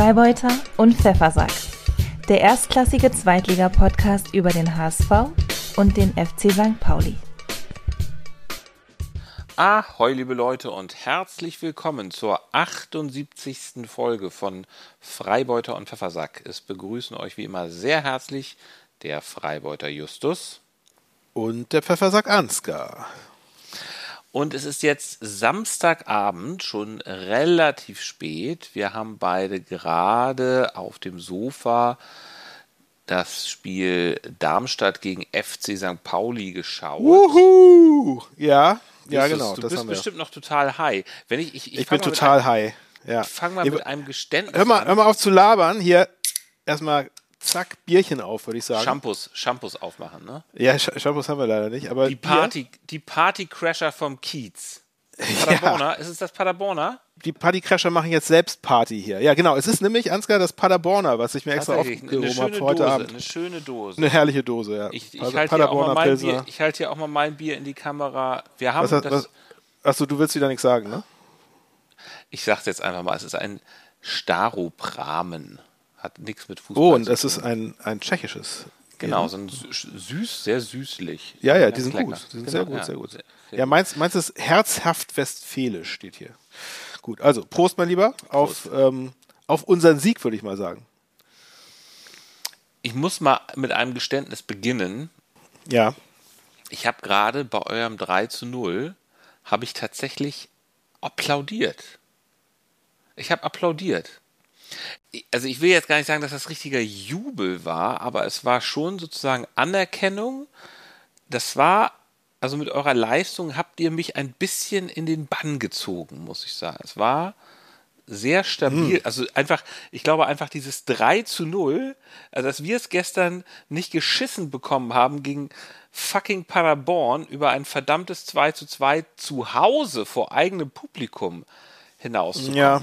Freibeuter und Pfeffersack. Der erstklassige Zweitliga-Podcast über den HSV und den FC St. Pauli. Ahoi, liebe Leute, und herzlich willkommen zur 78. Folge von Freibeuter und Pfeffersack. Es begrüßen euch wie immer sehr herzlich der Freibeuter Justus und der Pfeffersack Ansgar. Und es ist jetzt Samstagabend, schon relativ spät. Wir haben beide gerade auf dem Sofa das Spiel Darmstadt gegen FC St. Pauli geschaut. Wuhu! Ja, ja, genau. Du bist bestimmt noch total high. Wenn ich, ich, ich, ich bin total high. Ja. Ich fange mal mit einem Geständnis hör mal, an. Hör mal auf zu labern. Hier erstmal zack, Bierchen auf, würde ich sagen. Shampoos, Shampoos aufmachen, ne? Ja, Sch Shampoos haben wir leider nicht. Aber die Party, Bier? die Partycrasher vom Kiez. Paderborner, ja. ist es das Paderborner? Die Partycrasher machen jetzt selbst Party hier. Ja, genau. Es ist nämlich, Ansgar, das Paderborner, was ich mir extra aufgehoben habe für heute Dose, Abend. Eine schöne Dose. Eine herrliche Dose, ja. Ich, ich halte hier, halt hier, auch mal mein Bier in die Kamera. Wir haben was das. achso, du willst wieder nichts sagen, ne? Ich sag's jetzt einfach mal. Es ist ein Staropramen. Hat nichts mit Fußball Oh, und das ist ein, ein tschechisches. Genau, so ein süß, sehr süßlich. Ja, ja, die sind lecker. gut. Die sind genau, sehr gut, ja, sehr gut. Sehr, sehr ja, meins, meins ist herzhaft westfälisch, steht hier. Gut, also Prost, mein Lieber, auf, ähm, auf unseren Sieg, würde ich mal sagen. Ich muss mal mit einem Geständnis beginnen. Ja. Ich habe gerade bei eurem 3 zu 0, habe ich tatsächlich applaudiert. Ich habe applaudiert also ich will jetzt gar nicht sagen, dass das richtiger Jubel war, aber es war schon sozusagen Anerkennung. Das war, also mit eurer Leistung habt ihr mich ein bisschen in den Bann gezogen, muss ich sagen. Es war sehr stabil. Hm. Also einfach, ich glaube einfach dieses 3 zu 0, also dass wir es gestern nicht geschissen bekommen haben gegen fucking Paderborn über ein verdammtes 2 zu 2 zu Hause vor eigenem Publikum hinauszukommen. Ja.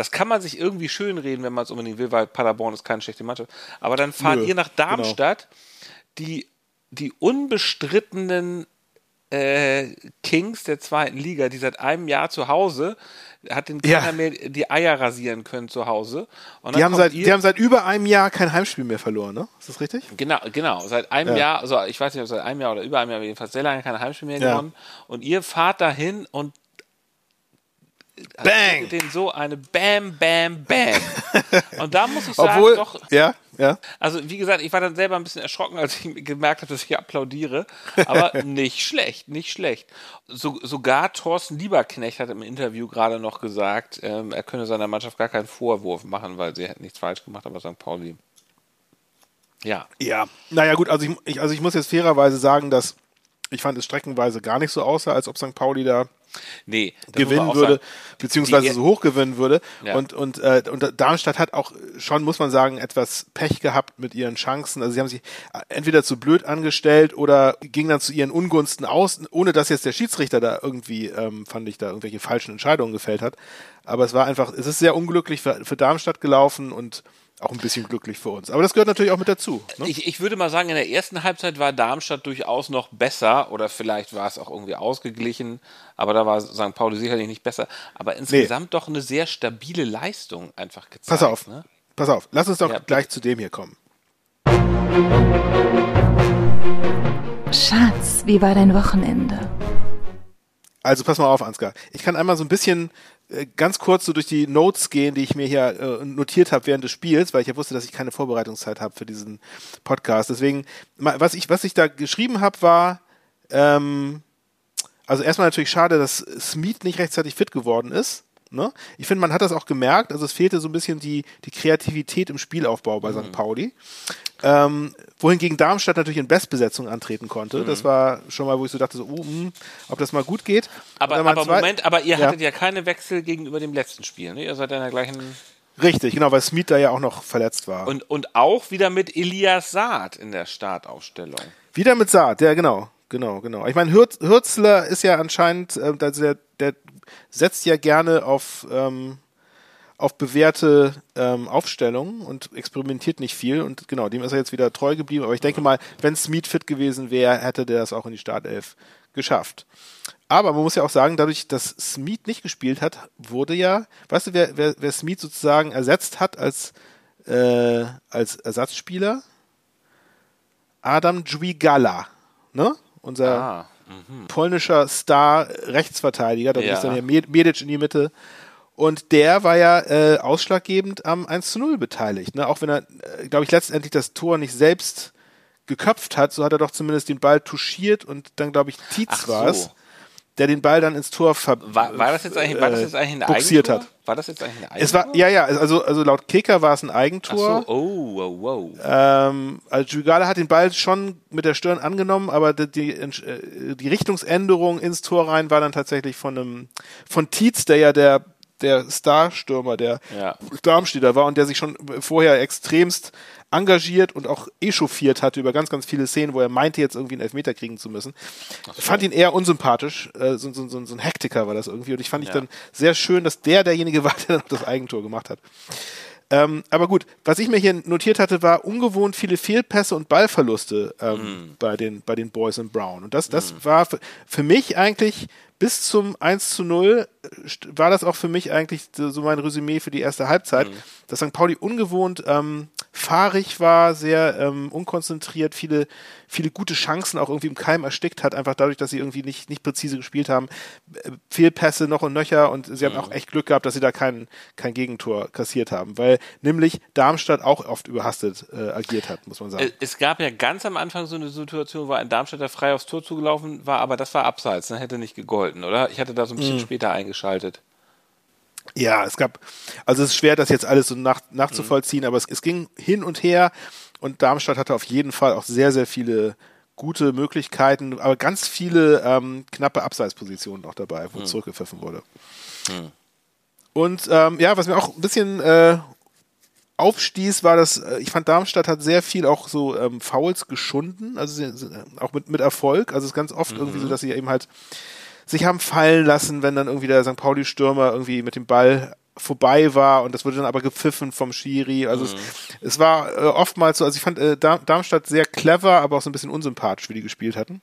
Das kann man sich irgendwie schönreden, wenn man es unbedingt will, weil Paderborn ist keine schlechte Mannschaft. Aber dann fahrt Nö, ihr nach genau. Darmstadt, genau. die, die unbestrittenen äh, Kings der zweiten Liga, die seit einem Jahr zu Hause, hat den keiner ja. mehr die Eier rasieren können zu Hause. die, haben seit, die haben seit über einem Jahr kein Heimspiel mehr verloren, ne? Ist das richtig? Genau, genau. Seit einem ja. Jahr, also ich weiß nicht, ob seit einem Jahr oder über einem Jahr, jedenfalls sehr lange kein Heimspiel mehr ja. gewonnen. Und ihr fahrt dahin und Bang! den so eine Bam, Bam, Bam. Und da muss ich sagen, Obwohl, doch. Ja, ja. Also, wie gesagt, ich war dann selber ein bisschen erschrocken, als ich gemerkt habe, dass ich applaudiere. Aber nicht schlecht, nicht schlecht. So, sogar Thorsten Lieberknecht hat im Interview gerade noch gesagt, ähm, er könne seiner Mannschaft gar keinen Vorwurf machen, weil sie hätten nichts falsch gemacht, aber St. Pauli. Ja. Ja. Naja, gut, also ich, ich, also ich muss jetzt fairerweise sagen, dass ich fand es streckenweise gar nicht so aussah, als ob St. Pauli da nee, gewinnen würde, sagen, beziehungsweise die, so hoch gewinnen würde. Ja. Und, und, äh, und Darmstadt hat auch schon, muss man sagen, etwas Pech gehabt mit ihren Chancen. Also sie haben sich entweder zu blöd angestellt oder ging dann zu ihren Ungunsten aus, ohne dass jetzt der Schiedsrichter da irgendwie, ähm, fand ich, da irgendwelche falschen Entscheidungen gefällt hat. Aber es war einfach, es ist sehr unglücklich für, für Darmstadt gelaufen und auch ein bisschen glücklich für uns. Aber das gehört natürlich auch mit dazu. Ne? Ich, ich würde mal sagen, in der ersten Halbzeit war Darmstadt durchaus noch besser oder vielleicht war es auch irgendwie ausgeglichen, aber da war St. Pauli sicherlich nicht besser. Aber insgesamt nee. doch eine sehr stabile Leistung einfach gezeigt. Pass auf, ne? pass auf, lass uns doch ja, gleich zu dem hier kommen. Schatz, wie war dein Wochenende? Also pass mal auf, Ansgar. Ich kann einmal so ein bisschen ganz kurz so durch die Notes gehen, die ich mir hier äh, notiert habe während des Spiels, weil ich ja wusste, dass ich keine Vorbereitungszeit habe für diesen Podcast. Deswegen, was ich, was ich da geschrieben habe, war, ähm, also erstmal natürlich schade, dass Smith nicht rechtzeitig fit geworden ist. Ne? Ich finde, man hat das auch gemerkt. Also es fehlte so ein bisschen die, die Kreativität im Spielaufbau bei mhm. St. Pauli. Ähm, wohingegen Darmstadt natürlich in Bestbesetzung antreten konnte. Mhm. Das war schon mal, wo ich so dachte, so, uh, mh, hm, ob das mal gut geht. Aber, aber Moment, aber ihr ja. hattet ja keine Wechsel gegenüber dem letzten Spiel. Ne? Ihr seid in der gleichen. Richtig, genau, weil Smith da ja auch noch verletzt war. Und, und auch wieder mit Elias Saad in der Startaufstellung. Wieder mit Saad, ja, genau. Genau, genau. Ich meine, Hürz, Hürzler ist ja anscheinend, äh, der, der setzt ja gerne auf, ähm, auf bewährte ähm, Aufstellungen und experimentiert nicht viel. Und genau, dem ist er jetzt wieder treu geblieben. Aber ich denke mal, wenn Smith fit gewesen wäre, hätte der das auch in die Startelf geschafft. Aber man muss ja auch sagen, dadurch, dass Smith nicht gespielt hat, wurde ja, weißt du, wer, wer, wer Smith sozusagen ersetzt hat als, äh, als Ersatzspieler? Adam Dźwigala, ne? Unser Ah, polnischer Star Rechtsverteidiger, da Ja. ist dann ja Med- Medic in die Mitte. Und der war ja äh, ausschlaggebend am 1 zu 0 beteiligt. Ne? Auch wenn er, äh, glaube ich, letztendlich das Tor nicht selbst geköpft hat, so hat er doch zumindest den Ball touchiert und dann, glaube ich, Tietz war es, so. Der den Ball dann ins Tor ver War, war das jetzt eigentlich, war das äh, jetzt eigentlich ein Eigentor? hat. War das jetzt eigentlich ein Eigentor? Es war, ja, ja, also, also laut Kicker war es ein Ach Eigentor. so, oh, wow, wow. Ähm, also Jugala hat den Ball schon mit der Stirn angenommen, aber die, die, äh, die Richtungsänderung ins Tor rein war dann tatsächlich von einem von Tietz, der ja der der Starstürmer der Ja. Darmstädter war und der sich schon vorher extremst engagiert und auch echauffiert hatte über ganz, ganz viele Szenen, wo er meinte, jetzt irgendwie einen Elfmeter kriegen zu müssen. Fand ihn eher unsympathisch, äh, so, so, so, so ein Hektiker war das irgendwie und ich fand ich Ja. dann sehr schön, dass der derjenige war, der dann das Eigentor gemacht hat. Ähm, aber gut, was ich mir hier notiert hatte, war ungewohnt viele Fehlpässe und Ballverluste ähm, bei, den, bei den Boys in Brown. Und das, das war für, für mich eigentlich bis zum 1 zu 0 äh, war das auch für mich eigentlich so mein Resümee für die erste Halbzeit, dass St. Pauli ungewohnt ähm, fahrig war, sehr ähm, unkonzentriert, viele, viele gute Chancen auch irgendwie im Keim erstickt hat, einfach dadurch, dass sie irgendwie nicht, nicht präzise gespielt haben. Äh, Fehlpässe noch und nöcher und sie haben auch echt Glück gehabt, dass sie da kein, kein Gegentor kassiert haben, weil nämlich Darmstadt auch oft überhastet äh, agiert hat, muss man sagen. Äh, Es gab ja ganz am Anfang so eine Situation, wo ein Darmstädter frei aufs Tor zugelaufen war, aber das war abseits, ne? hätte nicht gegolten, oder? Ich hatte da so ein bisschen Mhm. später eingeschaltet. Ja, es gab, also es ist schwer, das jetzt alles so nach, nachzuvollziehen, aber es, es ging hin und her und Darmstadt hatte auf jeden Fall auch sehr, sehr viele gute Möglichkeiten, aber ganz viele ähm, knappe Abseitspositionen noch dabei, wo zurückgepfiffen wurde. Und ähm, ja, was mir auch ein bisschen äh, aufstieß, war das, äh, ich fand Darmstadt hat sehr viel auch so ähm, Fouls geschunden, also sie, sie, äh, auch mit, mit Erfolg. Also es ist ganz oft irgendwie so, dass sie eben halt sich haben fallen lassen, wenn dann irgendwie der St. Pauli-Stürmer irgendwie mit dem Ball vorbei war und das wurde dann aber gepfiffen vom Schiri. Also es, es war äh, oftmals so, also ich fand äh, Darm Darmstadt sehr clever, aber auch so ein bisschen unsympathisch, wie die gespielt hatten.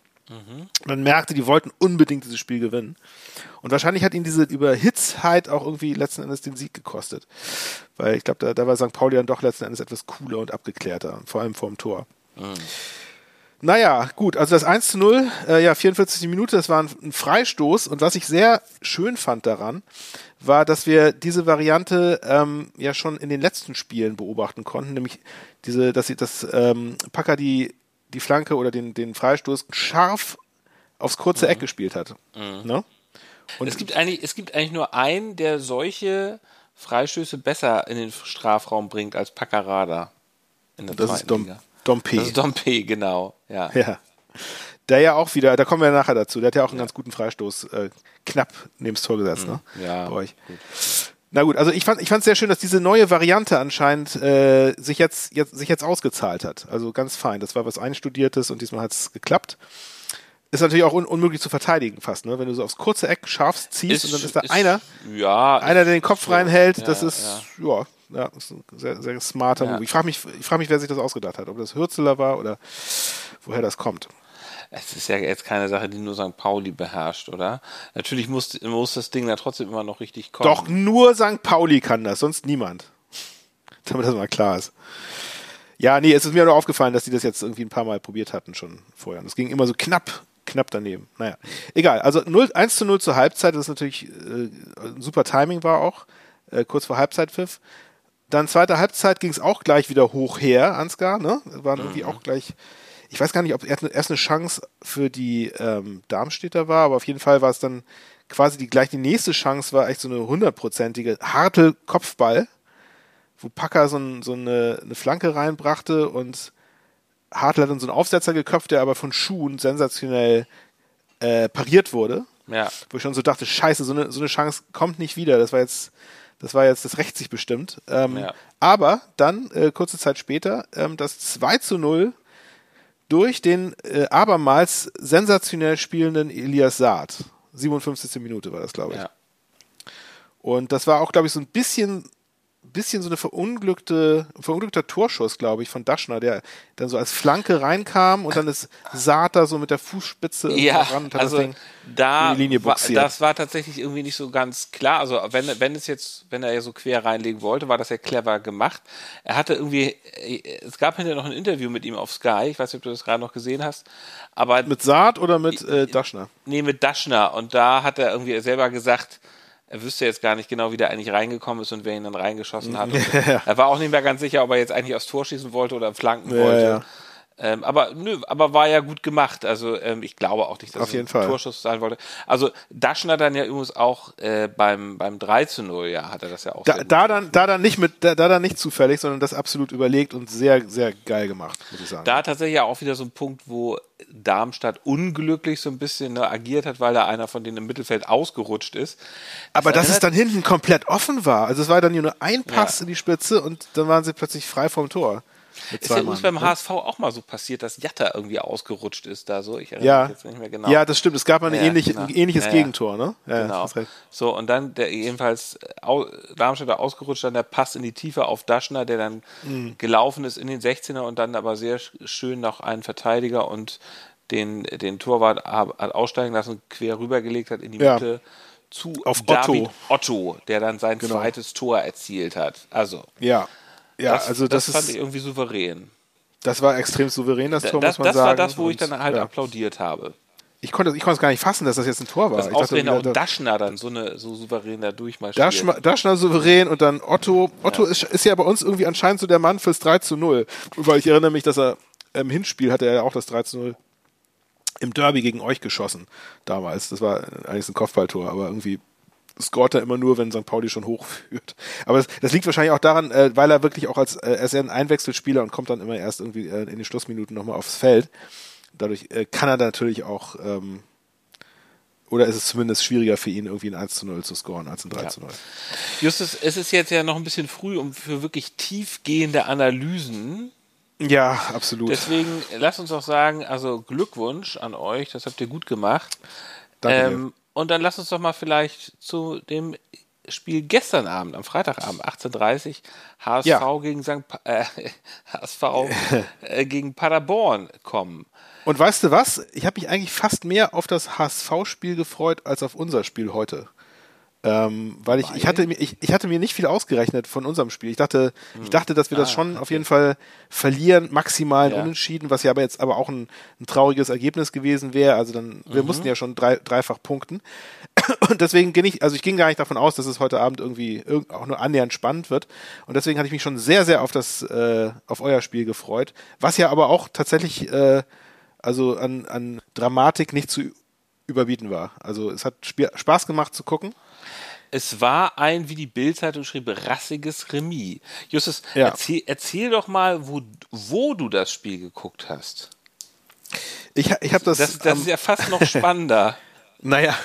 Man merkte, die wollten unbedingt dieses Spiel gewinnen. Und wahrscheinlich hat ihnen diese Überhitzheit auch irgendwie letzten Endes den Sieg gekostet. Weil ich glaube, da, da war St. Pauli dann doch letzten Endes etwas cooler und abgeklärter, vor allem vorm Tor. Naja, gut, also das 1 zu 0, äh, ja, 44. Minute, das war ein, ein Freistoß. Und was ich sehr schön fand daran, war, dass wir diese Variante ähm, ja schon in den letzten Spielen beobachten konnten, nämlich diese, dass sie das ähm, Packer die, die Flanke oder den, den Freistoß scharf aufs kurze Eck gespielt hat. Ne? Und es, gibt eigentlich, es gibt eigentlich nur einen, der solche Freistöße besser in den Strafraum bringt als Paccarada. In der das zweiten ist Dom, Liga. Dompe. Das ist Dompe, genau. Ja. Ja. Der ja auch wieder, da kommen wir nachher dazu, der hat ja auch einen ganz guten Freistoß äh, knapp neben das Tor gesetzt, ne? Ja, Bei euch. Na gut, also ich fand ich fand sehr schön, dass diese neue Variante anscheinend äh, sich jetzt, jetzt sich jetzt ausgezahlt hat. Also ganz fein. Das war was einstudiertes und diesmal hat es geklappt. Ist natürlich auch un unmöglich zu verteidigen fast, ne? Wenn du so aufs kurze Eck scharf ziehst und dann ist da einer, ja, einer, der den Kopf so, reinhält, ja, das ist, ja, ja, ist ein sehr, sehr smarter Ja. Move. Ich frage mich, ich frage mich, wer sich das ausgedacht hat. Ob das Hürzeler war oder woher das kommt. Es ist ja jetzt keine Sache, die nur St. Pauli beherrscht, oder? Natürlich muss, muss das Ding da trotzdem immer noch richtig kommen. Doch nur St. Pauli kann das, sonst niemand. Damit das mal klar ist. Ja, nee, es ist mir nur aufgefallen, dass die das jetzt irgendwie ein paar Mal probiert hatten schon vorher. Und es ging immer so knapp, knapp daneben. Naja, egal. Also 0, 1 zu 0 zur Halbzeit, das ist natürlich äh, ein super Timing war auch, äh, kurz vor Halbzeitpfiff. Dann zweite Halbzeit ging es auch gleich wieder hoch her, Ansgar, ne? Waren irgendwie auch gleich, ich weiß gar nicht, ob erst eine, Chance für die ähm, Darmstädter war, aber auf jeden Fall war es dann quasi die, gleich die nächste Chance war echt so eine hundertprozentige Hartel-Kopfball, wo Packer so, ein, so eine, eine Flanke reinbrachte und Hartl hat dann so einen Aufsetzer geköpft, der aber von Schuhen sensationell äh, pariert wurde. Ja. Wo ich schon so dachte, scheiße, so eine, so eine Chance kommt nicht wieder. Das war jetzt, das war jetzt, das rächt sich bestimmt. Ähm, Ja. Aber dann, äh, kurze Zeit später, ähm, das 2 zu 0 durch den äh, abermals sensationell spielenden Elias Saad. 57. Minute war das, glaube ich. Ja. Und das war auch, glaube ich, so ein bisschen, bisschen so eine verunglückte, verunglückter Torschuss, glaube ich, von Daschner, der dann so als Flanke reinkam und dann ist Sata so mit der Fußspitze ja, ran und hat also das Ding da in die Linie war, boxiert. das war tatsächlich irgendwie nicht so ganz klar. Also wenn, wenn es jetzt, wenn er ja so quer reinlegen wollte, war das ja clever gemacht. Er hatte irgendwie, es gab hinterher noch ein Interview mit ihm auf Sky, ich weiß nicht, ob du das gerade noch gesehen hast, aber mit Saat oder mit äh, Daschner? nee, mit Daschner und da hat er irgendwie selber gesagt, er wüsste jetzt gar nicht genau, wie der eigentlich reingekommen ist und wer ihn dann reingeschossen hat. Ja. Er war auch nicht mehr ganz sicher, ob er jetzt eigentlich aufs Tor schießen wollte oder flanken Ja, wollte. ja. Ähm, aber nö, aber war ja gut gemacht. Also ähm, ich glaube auch nicht, dass Auf es jeden ein Fall. Torschuss sein wollte. Also Daschner dann ja übrigens auch äh, beim, beim 3 zu 0, ja, hat er das ja auch Da, da dann, da dann nicht mit, da, da dann nicht zufällig, sondern das absolut überlegt und sehr, sehr geil gemacht, muss ich sagen. Da tatsächlich auch wieder so ein Punkt, wo Darmstadt unglücklich so ein bisschen ne, agiert hat, weil da einer von denen im Mittelfeld ausgerutscht ist. Aber dass es dann hinten komplett offen war. Also es war dann nur ein Pass Ja. in die Spitze und dann waren sie plötzlich frei vom Tor. Ist ja Mann. beim HSV auch mal so passiert, dass Jatta irgendwie ausgerutscht ist da so. Ich erinnere Ja. mich jetzt nicht mehr genau. ja, das stimmt. Es gab mal Ja, ähnliche, genau. ein ähnliches Ja. Gegentor, ne? Ja, Genau. So, und dann der jedenfalls äh, au, Darmstädter ausgerutscht, dann der Pass in die Tiefe auf Daschner, der dann Mhm. gelaufen ist in den 16er und dann aber sehr sch- schön noch einen Verteidiger und den, den Torwart hat aussteigen lassen, quer rübergelegt hat in die. Mitte zu Auf David Otto. Otto, der dann sein Genau. zweites Tor erzielt hat. Also, Ja. Ja, das, also das, das, fand ist, ich irgendwie souverän. das war extrem souverän, das Tor, Das, muss man das sagen. war das, wo ich Und, dann halt ja. applaudidiert habe. Ich konnte, ich konnte es gar nicht fassen, dass das jetzt ein Tor war. Dass ich dachte, ausgerechnet auch wieder- Daschner dann so, eine, so souverän da durchmarschiert. Daschner, Daschner souverän und dann Otto. Otto Ist, ist ja bei uns irgendwie anscheinend so der Mann fürs 3 zu 0. Weil ich erinnere mich, dass er im Hinspiel hatte er ja auch das 3 zu 0 im Derby gegen euch geschossen damals. Das war eigentlich ein Kopfballtor, aber irgendwie scoret er immer nur, wenn St. Pauli schon hochführt. Aber das, das liegt wahrscheinlich auch daran, äh, weil er wirklich auch als, äh, er ist ja ein Einwechselspieler und kommt dann immer erst irgendwie äh, in den Schlussminuten nochmal aufs Feld. Dadurch äh, kann er natürlich auch, ähm, oder ist es zumindest schwieriger für ihn, irgendwie ein 1 zu 0 zu scoren als ein 3 Ja. zu 0. Justus, es ist jetzt ja noch ein bisschen früh um für wirklich tiefgehende Analysen. Ja, absolut. Deswegen lass uns doch sagen, also Glückwunsch an euch, das habt ihr gut gemacht. Danke Ähm, und dann lass uns doch mal vielleicht zu dem Spiel gestern Abend, am Freitagabend, 18.30 HSV Ja. gegen St. Pa äh, HSV äh, gegen Paderborn kommen. Und weißt du was? Ich habe mich eigentlich fast mehr auf das HSV-Spiel gefreut als auf unser Spiel heute. Ähm, weil ich, ich, hatte, mir- ich, ich hatte mir nicht viel ausgerechnet von unserem Spiel. Ich dachte, ich dachte, dass wir das Ah, schon auf jeden Fall verlieren, maximal Ja. Unentschieden, was ja aber jetzt aber auch ein, ein trauriges Ergebnis gewesen wäre. Also dann, wir Mhm. mussten ja schon drei, dreifach punkten. Und deswegen ging ich, also ich ging gar nicht davon aus, dass es heute Abend irgendwie irg- auch nur annähernd spannend wird. Und deswegen hatte ich mich schon sehr, sehr auf das, äh, auf euer Spiel gefreut. Was ja aber auch tatsächlich, äh, also an, an Dramatik nicht zu überbieten war. Also es hat Spaß gemacht zu gucken. Es war ein, wie die Bildzeitung schrieb, rassiges Remis. Justus, Ja. erzähl, erzähl doch mal, wo, wo du das Spiel geguckt hast. Ich, ich habe das, Das, das ähm, ist ja fast noch spannender. Naja,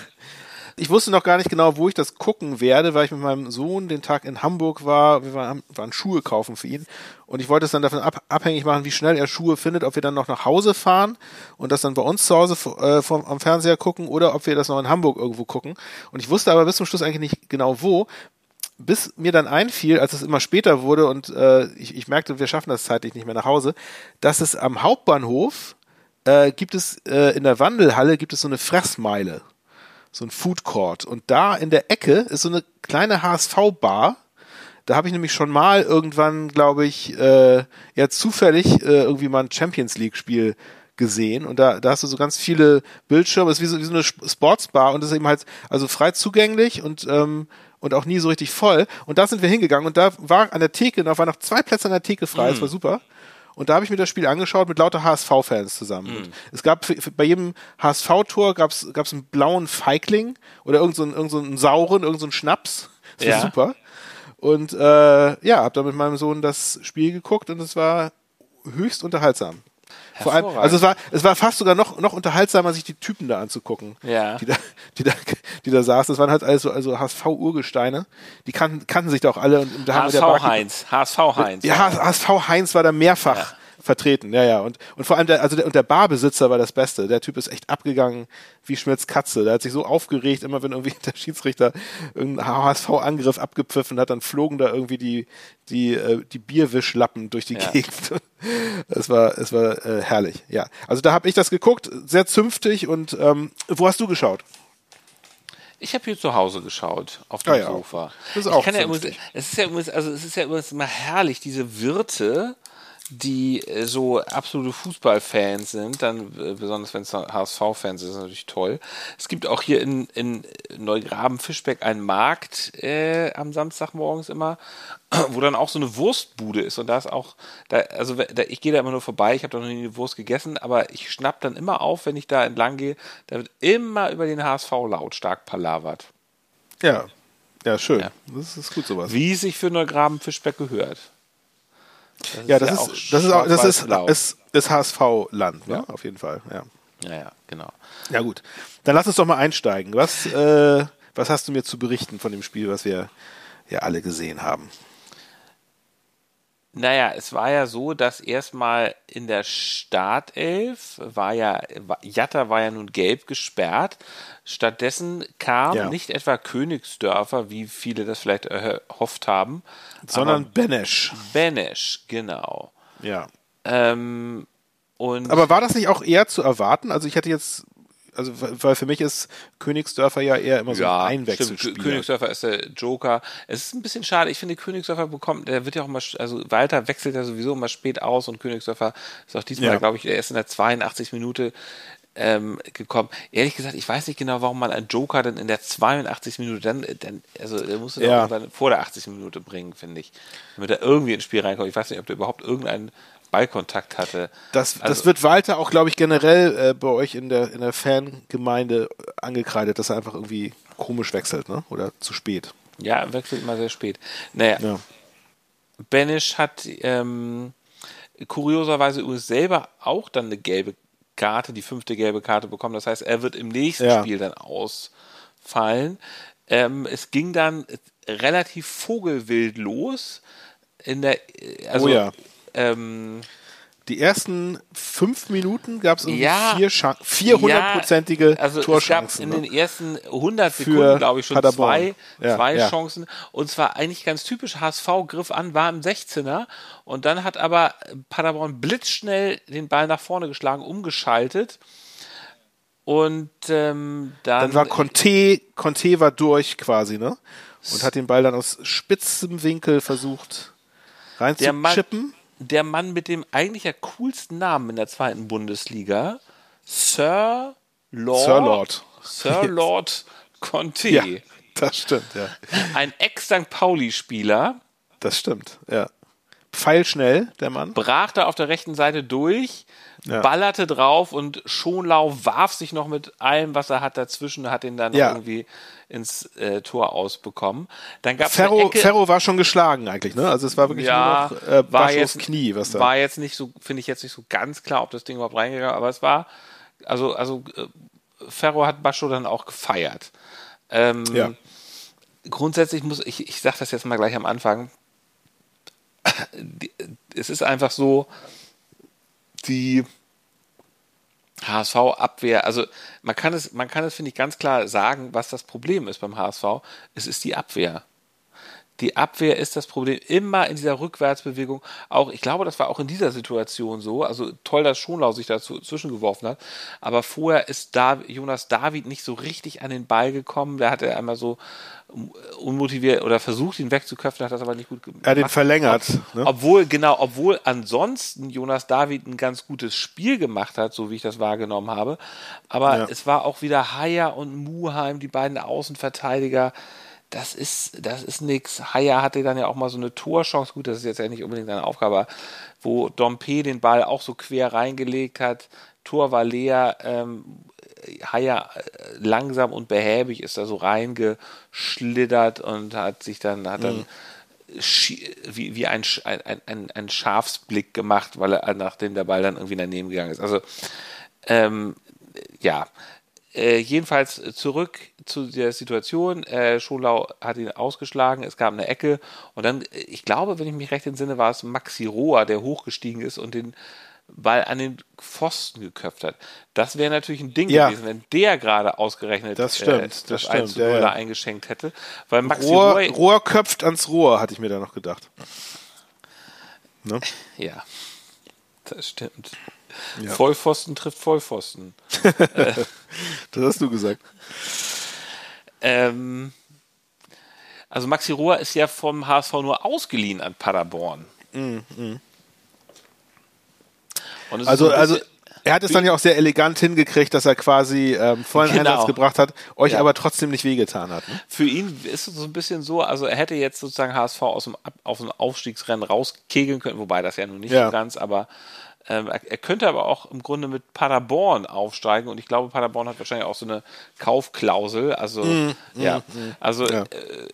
ich wusste noch gar nicht genau, wo ich das gucken werde, weil ich mit meinem Sohn den Tag in Hamburg war. Wir waren, waren Schuhe kaufen für ihn. Und ich wollte es dann davon ab, abhängig machen, wie schnell er Schuhe findet, ob wir dann noch nach Hause fahren und das dann bei uns zu Hause äh, vom, am Fernseher gucken oder ob wir das noch in Hamburg irgendwo gucken. Und ich wusste aber bis zum Schluss eigentlich nicht genau wo. Bis mir dann einfiel, als es immer später wurde und äh, ich, ich merkte, wir schaffen das zeitlich nicht mehr nach Hause, dass es am Hauptbahnhof äh, gibt es äh, in der Wandelhalle gibt es so eine Fressmeile so ein Food Court. Und da in der Ecke ist so eine kleine HSV-Bar. Da habe ich nämlich schon mal irgendwann, glaube ich, äh, ja zufällig äh, irgendwie mal ein Champions League-Spiel gesehen. Und da, da hast du so ganz viele Bildschirme. Es ist wie so, wie so eine Sp- Sportsbar und das ist eben halt also frei zugänglich und ähm, und auch nie so richtig voll. Und da sind wir hingegangen und da war an der Theke, da waren noch zwei Plätze an der Theke frei. Das war super. Und da habe ich mir das Spiel angeschaut mit lauter HSV-Fans zusammen. Und es gab für, für, bei jedem HSV-Tor gab es einen blauen Feigling oder irgendeinen so einen- irgend so einen sauren, irgendeinen so einen Schnaps. Das war Ja. super. Und äh, ja, habe da mit meinem Sohn das Spiel geguckt und es war höchst unterhaltsam. Vor allem, also es war, es war fast sogar noch, noch unterhaltsamer, sich die Typen da anzugucken, Ja. die da, die da, die da saßen. Das waren halt also, also HSV-Urgesteine. Die kannten, kannten sich da auch alle und da haben wir HSV der Barkeeper- Heinz. HSV Heinz. ja, HSV Heinz war da mehrfach, vertreten, ja, ja. Und, und vor allem der, also der, und der Barbesitzer war das Beste. Der Typ ist echt abgegangen wie Schmitz Katze. Der hat sich so aufgeregt, immer wenn irgendwie der Schiedsrichter irgendeinen HSV-Angriff abgepfiffen hat, dann flogen da irgendwie die, die, äh, die Bierwischlappen durch die ja. Gegend. Es war, es war äh, herrlich, ja. Also da habe ich das geguckt, sehr zünftig und ähm, wo hast du geschaut? Ich habe hier zu Hause geschaut, auf dem ah, ja. Sofa. Das ist auch ja immer, es ist ja immer, also es ist ja immer herrlich, diese Wirte, die äh, so absolute Fußballfans sind, dann äh, besonders wenn es HSV-Fans sind, ist natürlich toll. Es gibt auch hier in, in Neugraben-Fischbeck einen Markt äh, am Samstagmorgens immer, wo dann auch so eine Wurstbude ist und da ist auch, da, also da, ich gehe da immer nur vorbei, ich habe da noch nie eine Wurst gegessen, aber ich schnapp dann immer auf, wenn ich da entlang gehe, da wird immer über den HSV lautstark palavert. Ja, ja, schön. Ja. Das ist gut sowas. Wie sich für Neugraben-Fischbeck gehört. Das ja, das, ist, ist das ist auch, das ist, ist, ist HSV-Land, ne? Ja. Auf jeden Fall, ja. Ja, ja, genau. Ja, gut. Dann lass uns doch mal einsteigen. Was, äh, was hast du mir zu berichten von dem Spiel, was wir ja alle gesehen haben? Naja, es war ja so, dass erstmal in der Startelf war ja, Jatta war ja nun gelb gesperrt. Stattdessen kam ja. nicht etwa Königsdörfer, wie viele das vielleicht erhofft haben, sondern Benesch. Benesch, genau. Ja. Ähm, aber war das nicht auch eher zu erwarten? Also ich hätte jetzt also weil für mich ist Königsdörfer ja eher immer so ja, ein Einwechselspiel. Königsdörfer ist der Joker. Es ist ein bisschen schade. Ich finde, Königsdörfer bekommt, der wird ja auch immer, also Walter wechselt ja sowieso immer spät aus und Königsdörfer ist auch diesmal, ja. glaube ich, erst in der 82 Minute ähm, gekommen. Ehrlich gesagt, ich weiß nicht genau, warum man einen Joker dann in der 82 Minute dann, dann also der musste ja. dann vor der 80 Minute bringen, finde ich. Damit er irgendwie ins Spiel reinkommt. Ich weiß nicht, ob der überhaupt irgendeinen Ballkontakt hatte. Das, also, das wird Walter auch, glaube ich, generell äh, bei euch in der, in der Fangemeinde angekreidet, dass er einfach irgendwie komisch wechselt, ne? Oder zu spät. Ja, wechselt immer sehr spät. Naja. Ja. Benisch hat ähm, kurioserweise übrigens selber auch dann eine gelbe Karte, die fünfte gelbe Karte bekommen. Das heißt, er wird im nächsten ja. Spiel dann ausfallen. Ähm, es ging dann relativ vogelwild los. In der, also oh ja ähm, die ersten fünf Minuten gab es ja, vier vierhundertprozentige ja, also Torchancen. Es gab in ne? den ersten 100 Sekunden, glaube ich, schon Paderborn. zwei, ja, zwei ja. Chancen. Und zwar eigentlich ganz typisch, HSV griff an, war im 16er. Und dann hat aber Paderborn blitzschnell den Ball nach vorne geschlagen, umgeschaltet. Und ähm, dann, dann war Conte, Conte war durch quasi, ne? Und hat den Ball dann aus spitzem Winkel versucht reinzuchippen der Mann mit dem eigentlich ja coolsten Namen in der zweiten Bundesliga, Sir Lord. Sir Lord. Sir Lord Conte. Ja, das stimmt, ja. Ein Ex-St. Pauli-Spieler. Das stimmt, ja. Pfeilschnell, der Mann. Brach da auf der rechten Seite durch, ja. ballerte drauf und Schonlau warf sich noch mit allem, was er hat, dazwischen, hat ihn dann ja. irgendwie ins äh, Tor ausbekommen. Dann gab's Ferro, Ferro war schon geschlagen eigentlich, ne? Also es war wirklich ja, nur noch äh, war jetzt, Knie, was da. War jetzt nicht so, finde ich jetzt nicht so ganz klar, ob das Ding überhaupt reingegangen, aber es war, also, also äh, Ferro hat Bascho dann auch gefeiert. Ähm, ja. Grundsätzlich muss ich, ich sage das jetzt mal gleich am Anfang, es ist einfach so, die HSV-Abwehr, also man kann es, man kann es, finde ich, ganz klar sagen, was das Problem ist beim HSV. Es ist die Abwehr. Die Abwehr ist das Problem immer in dieser Rückwärtsbewegung. Auch, ich glaube, das war auch in dieser Situation so. Also toll, dass Schonlau sich dazu zwischengeworfen hat. Aber vorher ist da Jonas David nicht so richtig an den Ball gekommen. Da hat er einmal so unmotiviert oder versucht, ihn wegzuköpfen, hat das aber nicht gut gemacht. Er hat ihn verlängert. ne? Obwohl, genau, obwohl ansonsten Jonas David ein ganz gutes Spiel gemacht hat, so wie ich das wahrgenommen habe. Aber ja. es war auch wieder Haier und Muheim, die beiden Außenverteidiger das ist, das ist nix. Haya hatte dann ja auch mal so eine Torchance, gut, das ist jetzt ja nicht unbedingt seine Aufgabe, wo Dompe den Ball auch so quer reingelegt hat. Tor war leer, ähm, Haya äh, langsam und behäbig ist da so reingeschlittert und hat sich dann, hat dann mhm. wie, wie ein, ein, ein, ein Schafsblick gemacht, weil er, nachdem der Ball dann irgendwie daneben gegangen ist. Also, ähm, ja, äh, jedenfalls zurück zu der Situation. Äh, Scholau hat ihn ausgeschlagen, es gab eine Ecke und dann, äh, ich glaube, wenn ich mich recht entsinne, war es Maxi Rohr, der hochgestiegen ist und den Ball an den Pfosten geköpft hat. Das wäre natürlich ein Ding Ja. gewesen, wenn der gerade ausgerechnet Das stimmt, äh, das das stimmt, 1 zu 0 ja, ja. da eingeschenkt hätte. Weil Maxi Rohr, Rohr, Rohr köpft ans Rohr, hatte ich mir da noch gedacht. Ne? ja, das stimmt. Ja. Vollpfosten trifft Vollpfosten. Das hast du gesagt. Ähm, also Maxi Rohr ist ja vom HSV nur ausgeliehen an Paderborn. Es ist Also, also er hat es dann ja auch sehr elegant hingekriegt, dass er quasi ähm, vollen Genau. Einsatz gebracht hat, euch Ja. aber trotzdem nicht wehgetan hat. Ne? für ihn ist es so ein bisschen so, also er hätte jetzt sozusagen HSV aus dem, aus dem Aufstiegsrennen rauskegeln können, wobei das ja nun nicht Ja. so ganz, aber ähm, er, er könnte aber auch im Grunde mit Paderborn aufsteigen und ich glaube, Paderborn hat wahrscheinlich auch so eine Kaufklausel, also ja, also Ja. Äh,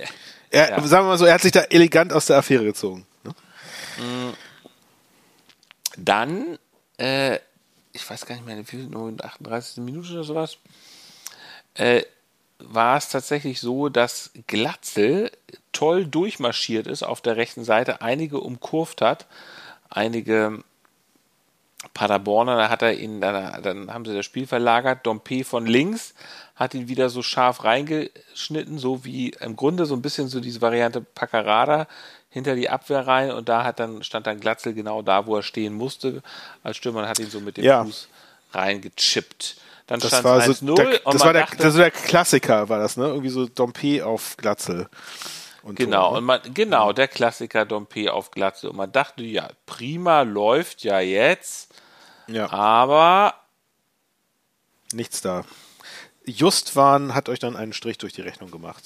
Er, Ja. Sagen wir mal so, er hat sich da elegant aus der Affäre gezogen. Ne? Dann, äh, ich weiß gar nicht mehr, wie viel, nur in der 38. Minute oder sowas, äh, war es tatsächlich so, dass Glatzel toll durchmarschiert ist auf der rechten Seite, einige umkurvt hat, einige Paderborner, da hat er ihn, dann, dann haben sie das Spiel verlagert, Dompe von links hat ihn wieder so scharf reingeschnitten, so wie im Grunde so ein bisschen so diese Variante Paccarada hinter die Abwehr rein und da hat dann, stand dann Glatzel genau da, wo er stehen musste als Stürmer und hat ihn so mit dem Ja. Fuß reingechippt. Dann Das stand war es so 1-0 der, und das war der, dachte, das war der Klassiker, war das, ne? Irgendwie so Dompe auf Glatzel. Und Genau, Tor, ne? und man, genau, der Klassiker Dompe auf Glatze. Und man dachte, ja, prima, läuft ja jetzt, Ja, aber nichts da. Justwan hat euch dann einen Strich durch die Rechnung gemacht.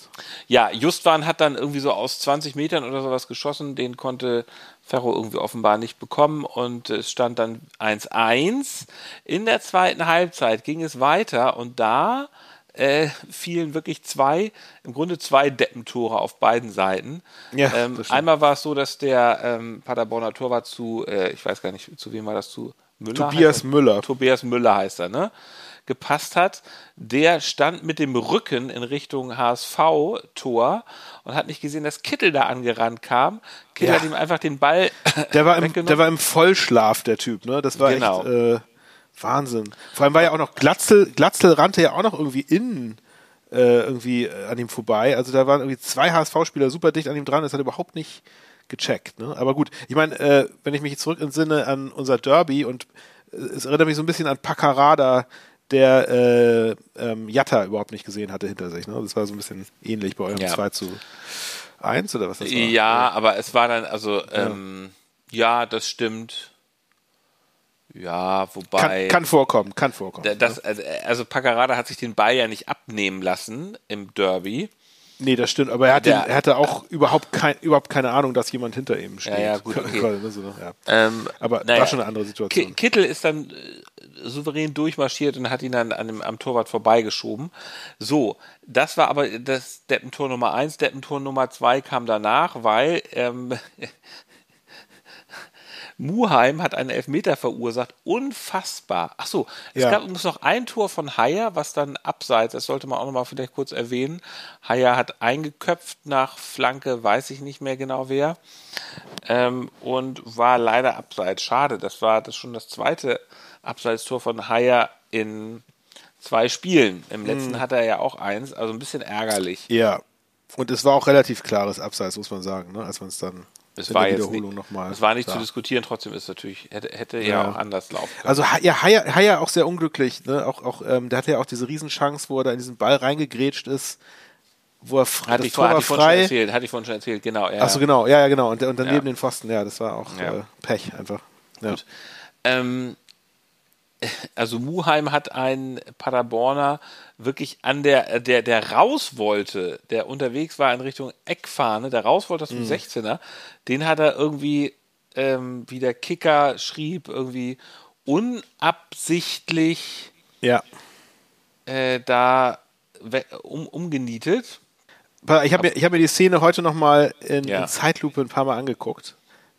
ja, Justwan hat dann irgendwie so aus 20 Metern oder sowas geschossen, den konnte Ferro irgendwie offenbar nicht bekommen und es stand dann 1-1. In der zweiten Halbzeit ging es weiter und da äh, fielen wirklich zwei, im Grunde zwei Deppentore auf beiden Seiten. Ja, ähm, einmal war es so, dass der ähm, Paderborner Torwart zu, äh, ich weiß gar nicht, zu wem war das zu? Müller? Tobias er? Müller. Tobias Müller heißt er, ne? Gepasst hat. Der stand mit dem Rücken in Richtung HSV-Tor und hat nicht gesehen, dass Kittel da angerannt kam. Kittel Ja. hat ihm einfach den Ball Der war, im, der war im Vollschlaf, der Typ, ne? Das war Genau. echt äh, Wahnsinn. Vor allem war ja auch noch Glatzel, Glatzel rannte ja auch noch irgendwie innen äh, irgendwie äh, an ihm vorbei. Also da waren irgendwie zwei HSV-Spieler super dicht an ihm dran, das hat er überhaupt nicht gecheckt. Ne? Aber gut, ich meine, äh, wenn ich mich zurück entsinne an unser Derby und äh, es erinnert mich so ein bisschen an Paccarada, der äh, ähm, Jatta überhaupt nicht gesehen hatte hinter sich. Ne? Das war so ein bisschen ähnlich bei eurem Ja. 2 zu 1 oder was das war. Ja, aber es war dann, also, ähm, ja, das stimmt. Ja, wobei. Kann, kann vorkommen, kann vorkommen. Da- das, also, also Paccarada hat sich den Ball ja nicht abnehmen lassen im Derby. Nee, das stimmt, aber er, hat Der- den, er hatte auch überhaupt, kein, überhaupt keine Ahnung, dass jemand hinter ihm steht. ja, gut, okay. Gerade, ne, so, ja. Ähm, Aber naja, war schon eine andere Situation. Ki- Kittel ist dann äh, souverän durchmarschiert und hat ihn dann an dem, am Torwart vorbeigeschoben. So, das war aber das Deppentor Nummer eins. Deppentor Nummer zwei kam danach, weil ähm, Muheim hat einen Elfmeter verursacht. Unfassbar. Ach so, es Ja. gab übrigens noch ein Tor von Haier, was dann abseits, das sollte man auch noch mal vielleicht kurz erwähnen. Haier hat eingeköpft nach Flanke, weiß ich nicht mehr genau wer ähm, und war leider abseits. Schade, das war das schon das zweite Abseitstor von Haier in zwei Spielen. Im letzten Hm. hat er ja auch eins, also ein bisschen ärgerlich. Ja. Und es war auch relativ klares Abseits, muss man sagen, ne? als man es dann Es war jetzt nicht, nochmal. es war nicht sah. zu diskutieren, trotzdem ist natürlich, hätte, hätte ja. Ja. auch anders laufen können. Also ja, Haier, Haier auch sehr unglücklich. Ne? Auch, auch, ähm, der hatte ja auch diese Riesenchance, wo er da in diesen Ball reingegrätscht ist, wo er frei, hatte ich, vor, hatte war ich vorhin schon frei. erzählt, hatte ich vorhin schon erzählt, genau. Ja. Achso, genau, ja, ja, genau. Und, und dann neben den Pfosten, ja, das war auch äh, Pech einfach. Ja. Ähm, also Muheim hat einen Paderborner wirklich an der, der, der raus wollte, der unterwegs war in Richtung Eckfahne, der raus wollte aus dem 16er, den hat er irgendwie, ähm, wie der Kicker schrieb, irgendwie unabsichtlich ja. äh, da um, umgenietet. Ich habe mir, ich hab mir die Szene heute nochmal in, Ja. in Zeitlupe ein paar Mal angeguckt.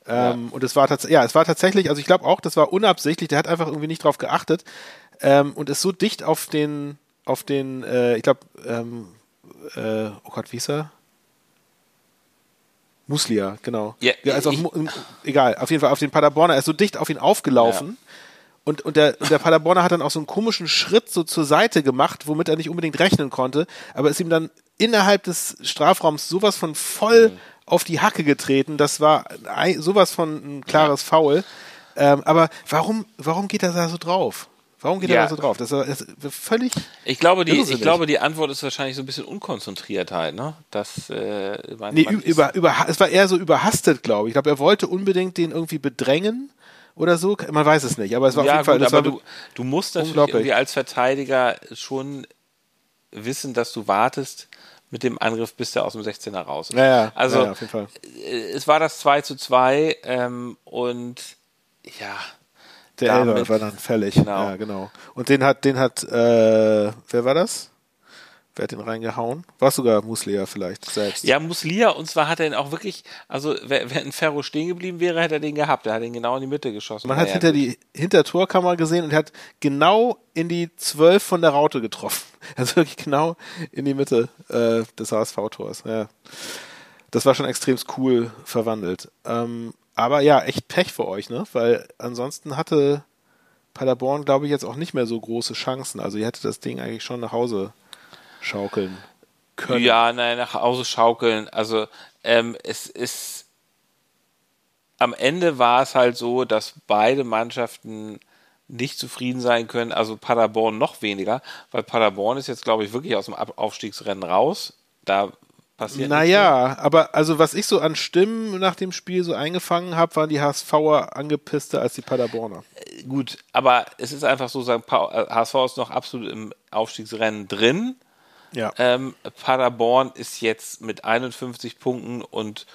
Ähm, Und es war tatsächlich, ja, es war tatsächlich, also ich glaube auch, das war unabsichtlich, der hat einfach irgendwie nicht drauf geachtet. ähm, und ist so dicht auf den, auf den, äh, ich glaube, ähm, äh, oh Gott, wie ist er? Muslia, genau. Ja, also auf, ich- egal, auf jeden Fall auf den Paderborner, er ist so dicht auf ihn aufgelaufen. Und, und, der, und der Paderborner hat dann auch so einen komischen Schritt so zur Seite gemacht, womit er nicht unbedingt rechnen konnte, aber ist ihm dann innerhalb des Strafraums sowas von voll auf die Hacke getreten. Das war sowas von ein klares Foul. Ähm, aber warum, warum geht er da so drauf? Warum geht er Ja. da so drauf? Das ist völlig. Ich glaube, die, ich glaube, die Antwort ist wahrscheinlich so ein bisschen Unkonzentriertheit, ne? Das, äh, man, Nee, man über, über, es war eher so überhastet, glaube ich. Ich glaube, er wollte unbedingt den irgendwie bedrängen oder so. Man weiß es nicht, aber es war ja, auf jeden Fall. gut, das aber du, du musst natürlich irgendwie als Verteidiger schon wissen, dass du wartest mit dem Angriff, bis der aus dem 16er raus ja, ja, also, ja, ja, äh, es war das 2 zu 2 ähm, und ja, Der Elber war dann fällig. Genau. Ja, genau. Und den hat, den hat, äh, wer war das? Wer hat den reingehauen? War sogar Muslia vielleicht selbst. Ja, Muslia, und zwar hat er ihn auch wirklich, also wer, wenn Ferro stehen geblieben wäre, hätte er den gehabt. Er hat ihn genau in die Mitte geschossen. Man hat hinter die Hintertorkammer gesehen und hat genau in die 12 von der Raute getroffen. Also wirklich genau in die Mitte äh, des HSV-Tors. Ja. Das war schon extrem cool verwandelt. Ähm, aber ja, echt Pech für euch, ne? Weil ansonsten hatte Paderborn, glaube ich, jetzt auch nicht mehr so große Chancen. Also ihr hättet das Ding eigentlich schon nach Hause schaukeln können. Ja, nein, nach Hause schaukeln. Also ähm, es ist am Ende war es halt so, dass beide Mannschaften nicht zufrieden sein können, also Paderborn noch weniger, weil Paderborn ist jetzt, glaube ich, wirklich aus dem Aufstiegsrennen raus. Da passiert. Naja, aber also was ich so an Stimmen nach dem Spiel so eingefangen habe, waren die HSVer angepisster als die Paderborner. gut, aber es ist einfach so, sagen, Pa- äh, HSV ist noch absolut im Aufstiegsrennen drin. Ja. Ähm, Paderborn ist jetzt mit 51 Punkten und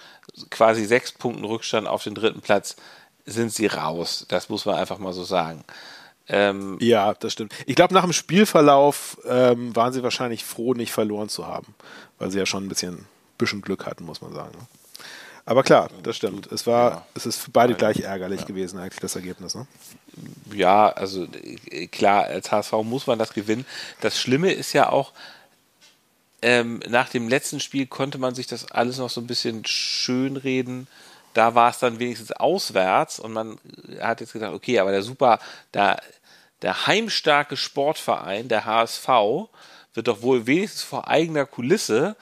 quasi sechs Punkten Rückstand auf den dritten Platz sind sie raus. Das muss man einfach mal so sagen. Ähm, Ja, das stimmt. Ich glaube, nach dem Spielverlauf ähm, waren sie wahrscheinlich froh, nicht verloren zu haben, weil sie ja schon ein bisschen, bisschen Glück hatten, muss man sagen. ne? Aber klar, das stimmt. Es war, Ja. es ist für beide gleich ärgerlich gewesen, eigentlich das Ergebnis. Ne? ja, also äh, klar, als HSV muss man das gewinnen. Das Schlimme ist ja auch, ähm, nach dem letzten Spiel konnte man sich das alles noch so ein bisschen schönreden. Da war es dann wenigstens auswärts und man hat jetzt gedacht, okay, aber der super, der, der heimstarke Sportverein, der HSV, wird doch wohl wenigstens vor eigener Kulisse,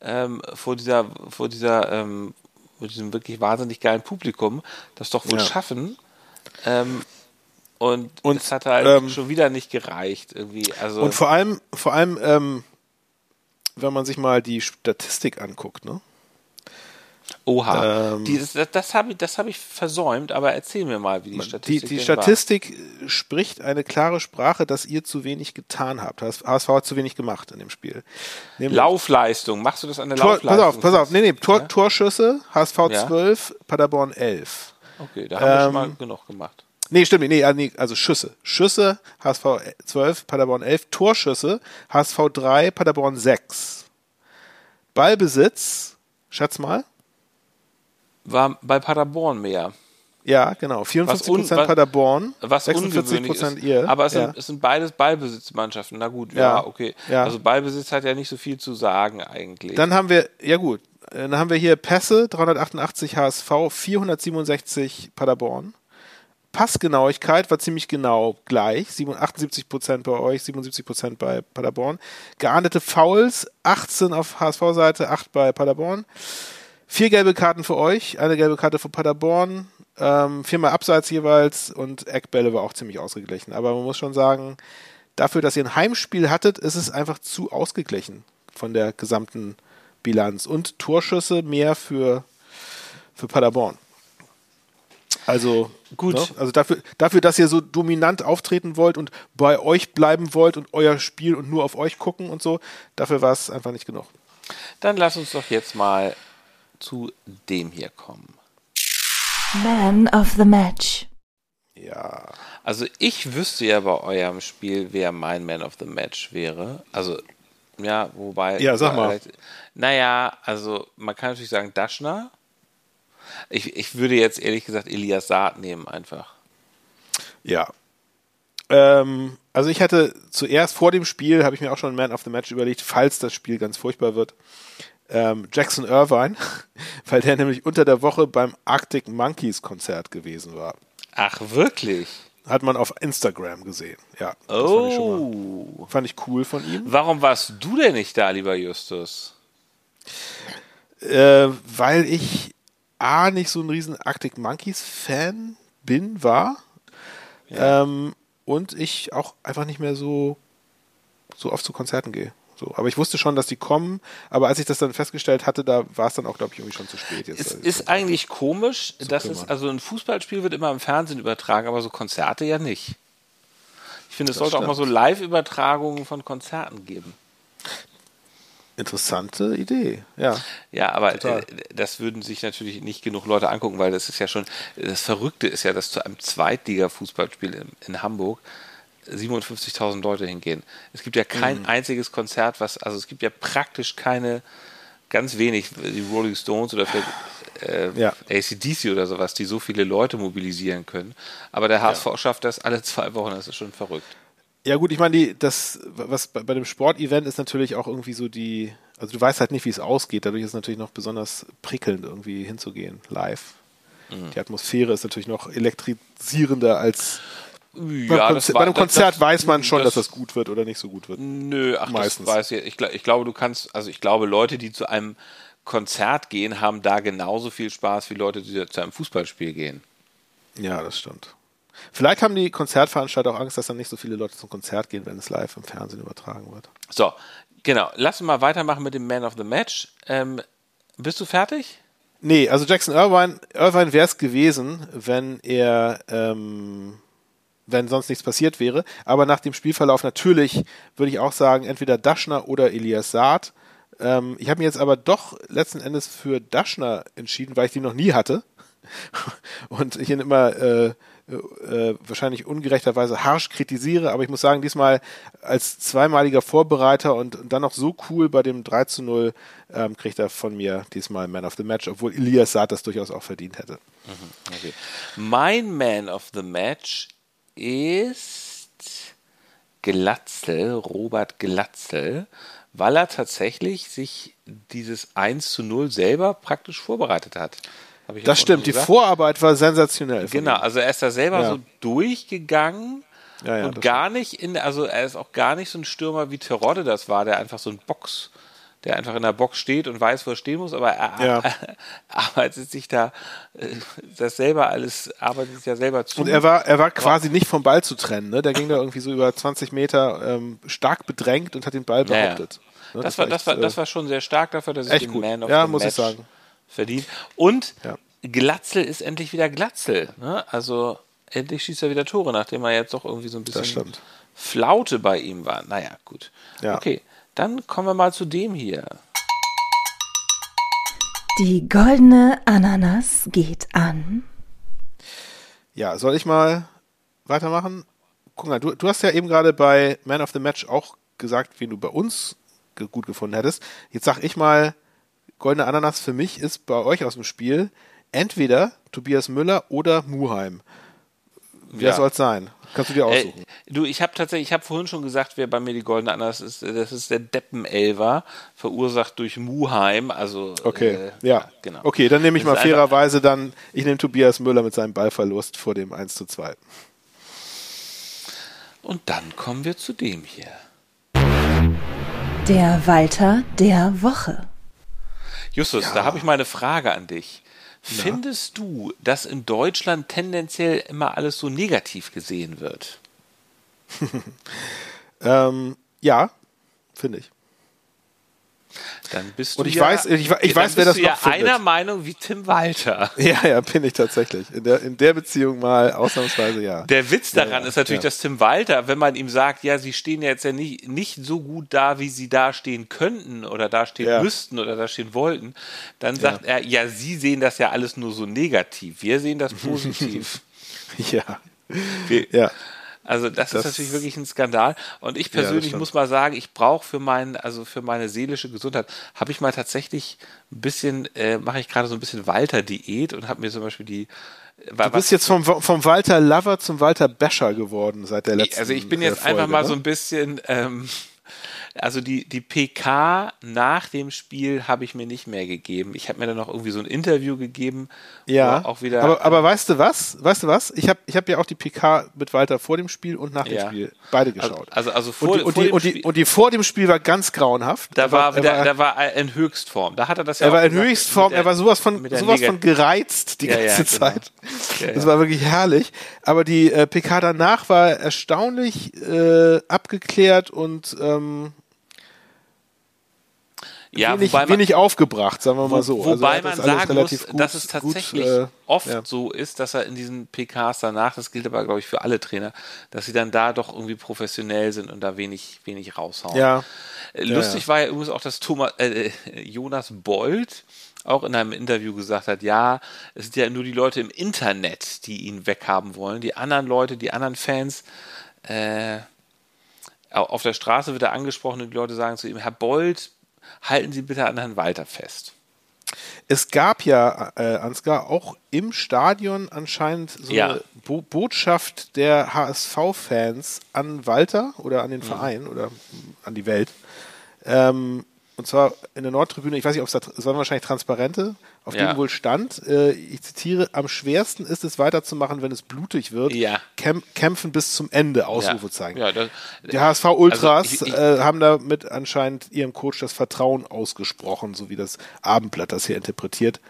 ähm, vor dieser, vor dieser, ähm, vor diesem wirklich wahnsinnig geilen Publikum, das doch wohl Ja. schaffen. Ähm, und, Und, es hat halt ähm, schon wieder nicht gereicht irgendwie. Also Und vor allem, vor allem, ähm, wenn man sich mal die Statistik anguckt, ne? Oha, Ähm, Dieses, das, das habe ich, das hab ich versäumt, aber erzähl mir mal, wie die Die, Statistik die denn Statistik äh, spricht eine klare Sprache, dass ihr zu wenig getan habt. HSV hat zu wenig gemacht in dem Spiel. war. Nämlich Laufleistung, machst du das an der Tor, pass Laufleistung? auf, pass auf. Nee, nee, Tor, Ja? Torschüsse, HSV Ja. 12, Paderborn 11. Okay, da haben wir schon mal Ähm, genug gemacht. Nee, stimmt nicht. Nee, ah, nee, also Schüsse. Schüsse, HSV 12, Paderborn 11. Torschüsse, HSV 3, Paderborn 6. Ballbesitz, schätz mal. War bei Paderborn mehr. Ja, genau. 54 un- Prozent was- Paderborn, Was 46 ungewöhnlich Prozent ist. ihr. Aber es sind, ja. es sind beides Ballbesitzmannschaften. Na gut, ja, Ja. okay. Ja. Also Ballbesitz hat ja nicht so viel zu sagen eigentlich. Dann haben wir, ja gut, äh, dann haben wir hier Pässe, 388 HSV, 467 Paderborn. Passgenauigkeit war ziemlich genau gleich, 78 Prozent bei euch, 77 Prozent bei Paderborn. Geahndete Fouls, 18 auf HSV-Seite, 8 bei Paderborn. Vier gelbe Karten für euch, eine gelbe Karte für Paderborn, ähm, viermal Abseits jeweils und Eckbälle war auch ziemlich ausgeglichen. Aber man muss schon sagen, dafür, dass ihr ein Heimspiel hattet, ist es einfach zu ausgeglichen von der gesamten Bilanz. Und Torschüsse mehr für, für Paderborn. Also Gut. Ne? Also dafür, dafür, dass ihr so dominant auftreten wollt und bei euch bleiben wollt und euer Spiel und nur auf euch gucken und so, dafür war es einfach nicht genug. Dann lass uns doch jetzt mal zu dem hier kommen. Man of the Match. Ja. Also ich wüsste ja bei eurem Spiel, wer mein Man of the Match wäre. Also, ja, wobei. Ja, sag mal. Naja, also man kann natürlich sagen Daschner. Ich, ich würde jetzt ehrlich gesagt Elias Saad nehmen einfach. Ja. Ähm, Also ich hatte zuerst vor dem Spiel, habe ich mir auch schon Man of the Match überlegt, falls das Spiel ganz furchtbar wird, ähm, Jackson Irvine, weil der nämlich unter der Woche beim Arctic Monkeys Konzert gewesen war. Ach, wirklich? Hat man auf Instagram gesehen. Ja. das Oh. Fand ich, schon mal, fand ich cool von ihm. Warum warst du denn nicht da, lieber Justus? Äh, weil ich A, nicht so ein riesen Arctic Monkeys Fan bin, war. Ähm, und ich auch einfach nicht mehr so, so oft zu Konzerten gehe. So, aber ich wusste schon, dass die kommen, aber als ich das dann festgestellt hatte, da war es dann auch, glaube ich, irgendwie schon zu spät. Jetzt, Es ist eigentlich komisch, dass es, also ein Fußballspiel wird immer im Fernsehen übertragen, aber so Konzerte ja nicht. Ich finde, es Das sollte auch mal so stimmt. Live-Übertragungen von Konzerten geben. Interessante Idee, ja. Ja, aber Total. äh, das würden sich natürlich nicht genug Leute angucken, weil das ist ja schon, das Verrückte ist ja, dass zu einem Zweitliga-Fußballspiel in, in Hamburg 57.000 Leute hingehen. Es gibt ja kein Mhm. einziges Konzert, was, also es gibt ja praktisch keine, ganz wenig, die Rolling Stones oder vielleicht äh, Ja. ACDC oder sowas, die so viele Leute mobilisieren können. Aber der HSV schafft das alle zwei Wochen, das ist schon verrückt. Ja gut, ich meine, die, das, was bei, bei dem Sportevent ist natürlich auch irgendwie so die, also du weißt halt nicht, wie es ausgeht, dadurch ist es natürlich noch besonders prickelnd, irgendwie hinzugehen, live. Mhm. Die Atmosphäre ist natürlich noch elektrisierender als Ja, Konzer bei einem Konzert weiß man schon, dass das gut wird oder nicht so gut wird. Nö, ach, Meistens. das weiß ich. Ich, ich glaube, du kannst, also ich glaube, Leute, die zu einem Konzert gehen, haben da genauso viel Spaß wie Leute, die zu einem Fußballspiel gehen. Ja, das stimmt. Vielleicht haben die Konzertveranstalter auch Angst, dass dann nicht so viele Leute zum Konzert gehen, wenn es live im Fernsehen übertragen wird. So, genau. Lass uns mal weitermachen mit dem Man of the Match. Ähm, bist du fertig? Nee, also Jackson Irvine, Irvine wäre es gewesen, wenn er, ähm, wenn sonst nichts passiert wäre. Aber nach dem Spielverlauf natürlich würde ich auch sagen, entweder Daschner oder Elias Saad. Ähm, ich habe mich jetzt aber doch letzten Endes für Daschner entschieden, weil ich die noch nie hatte. Und ich ihn immer äh, äh, wahrscheinlich ungerechterweise harsch kritisiere, aber ich muss sagen, diesmal als zweimaliger Vorbereiter und, dann noch so cool bei dem 3 zu 0 ähm, kriegt er von mir diesmal Man of the Match, obwohl Elias Saad das durchaus auch verdient hätte. Okay. Mein Man of the Match ist Glatzel, Robert Glatzel, weil er tatsächlich sich dieses 1 zu 0 selber praktisch vorbereitet hat. Ich Das stimmt, die. Vorarbeit war sensationell. Genau, also er ist da selber Ja. so durchgegangen Ja, ja, und das gar nicht in, also er ist auch gar nicht so ein Stürmer wie Terodde das war, der einfach so ein Box, der einfach in der Box steht und weiß, wo er stehen muss, aber er Ja. arbeitet sich da äh, das selber alles, arbeitet sich ja selber zu. Und er war, er war quasi nicht vom Ball zu trennen. Ne? Der ging da irgendwie so über 20 Meter ähm, stark bedrängt und hat den Ball behauptet. Ne, das, war, das, war, das äh, war schon sehr stark dafür, dass ich den gut. Man of Ja, the muss ich Match sagen. Verdient. Und Ja. Glatzel ist endlich wieder Glatzel. Ne? Also endlich schießt er wieder Tore, nachdem er jetzt doch irgendwie so ein bisschen. Flaute bei ihm war. Naja, gut. Ja. Okay, dann kommen wir mal zu dem hier. Die goldene Ananas geht an. Ja, soll ich mal weitermachen? Guck mal, du, du hast ja eben gerade bei Man of the Match auch gesagt, wen du bei uns ge gut gefunden hättest. Jetzt sag ich mal, Goldene Ananas für mich ist bei euch aus dem Spiel entweder Tobias Müller oder Muheim. Wer Ja. soll es sein? Kannst du dir Äh, aussuchen. du, ich habe tatsächlich, ich habe vorhin schon gesagt, wer bei mir die goldene Ananas ist. Das ist der Deppenelver, verursacht durch Muheim. Also okay, äh, ja. genau. Okay, dann nehme ich Das mal fairerweise dann, ich nehme Tobias Müller mit seinem Ballverlust vor dem 1 zu 2. Und dann kommen wir zu dem hier. Der Walter der Woche. Justus, da habe ich mal eine Frage an dich. Findest du, dass in Deutschland tendenziell immer alles so negativ gesehen wird? Ähm, ja, finde ich. Dann bist Und du ich ja, weiß- ich- ich weiß, wer das ja noch findet. einer Meinung wie Tim Walter. Ja, ja, bin ich tatsächlich. In der, in der Beziehung mal ausnahmsweise ja. Der Witz daran ja, ist natürlich, dass Tim Walter, wenn man ihm sagt, ja, sie stehen ja jetzt ja nicht, nicht so gut da, wie sie dastehen könnten oder dastehen müssten oder dastehen wollten, dann sagt er, ja, sie sehen das ja alles nur so negativ. Wir sehen das positiv. Ja. Wir, Ja. Also das, Das- ist natürlich wirklich ein Skandal. Und ich persönlich stimmt. muss mal sagen, ich brauche für meinen, also für meine seelische Gesundheit, habe ich mal tatsächlich ein bisschen, äh, mache ich gerade so ein bisschen Walter-Diät und habe mir zum Beispiel die Du bist jetzt vom, vom Walter Lover zum Walter Basher geworden seit der letzten Also ich bin jetzt äh, Folge, einfach mal ne? so ein bisschen, ähm, also die, die PK nach dem Spiel habe ich mir nicht mehr gegeben. Ich habe mir dann noch irgendwie so ein Interview gegeben, Ja, auch wieder. aber, aber weißt du was? Weißt du was? Ich habe ich hab ja auch die PK mit Walter vor dem Spiel und nach dem Ja. Spiel beide also, geschaut. also, also vor, und, die, und, vor die, dem und, die, Spiel, und die vor dem Spiel war ganz grauenhaft. da Er war, wieder, war, da war in Höchstform. Da hat er das ja er war in gesagt, Höchstform, mit er war sowas von, der sowas von gereizt die Ja, ja, ganze genau. Zeit. Ja, Das ja. war wirklich herrlich. Aber die äh, PK danach war erstaunlich äh, abgeklärt und ähm, ja, wenig, man, wenig aufgebracht, sagen wir mal so. Also wobei das man sagen muss, gut- dass es tatsächlich gut, äh, oft ja. so ist, dass er in diesen PKs danach, das gilt aber, glaube ich, für alle Trainer, dass sie dann da doch irgendwie professionell sind und da wenig, wenig raushauen. Ja. Äh, Lustig war ja übrigens auch, dass Thomas, äh, Jonas Bold auch in einem Interview gesagt hat, ja, es sind ja nur die Leute im Internet, die ihn weghaben wollen. Die anderen Leute, die anderen Fans, äh, au- auf der Straße wird er angesprochen und die Leute sagen zu ihm, Herr Bold, halten Sie bitte an Herrn Walter fest. Es gab ja, äh, Ansgar, auch im Stadion anscheinend so Ja. eine Bo Botschaft der HSV-Fans an Walter oder Mhm. an den Verein oder an die Welt. Ähm, und zwar in der Nordtribüne, ich weiß nicht, ob es da, es waren wahrscheinlich Transparente, auf Ja. denen wohl stand, äh, ich zitiere, am schwersten ist es weiterzumachen, wenn es blutig wird. Ja. Kämp kämpfen bis zum Ende, Ausrufezeichen. Ja, das, Die HSV-Ultras Also ich- ich- äh, haben damit anscheinend ihrem Coach das Vertrauen ausgesprochen, so wie das Abendblatt das hier interpretiert.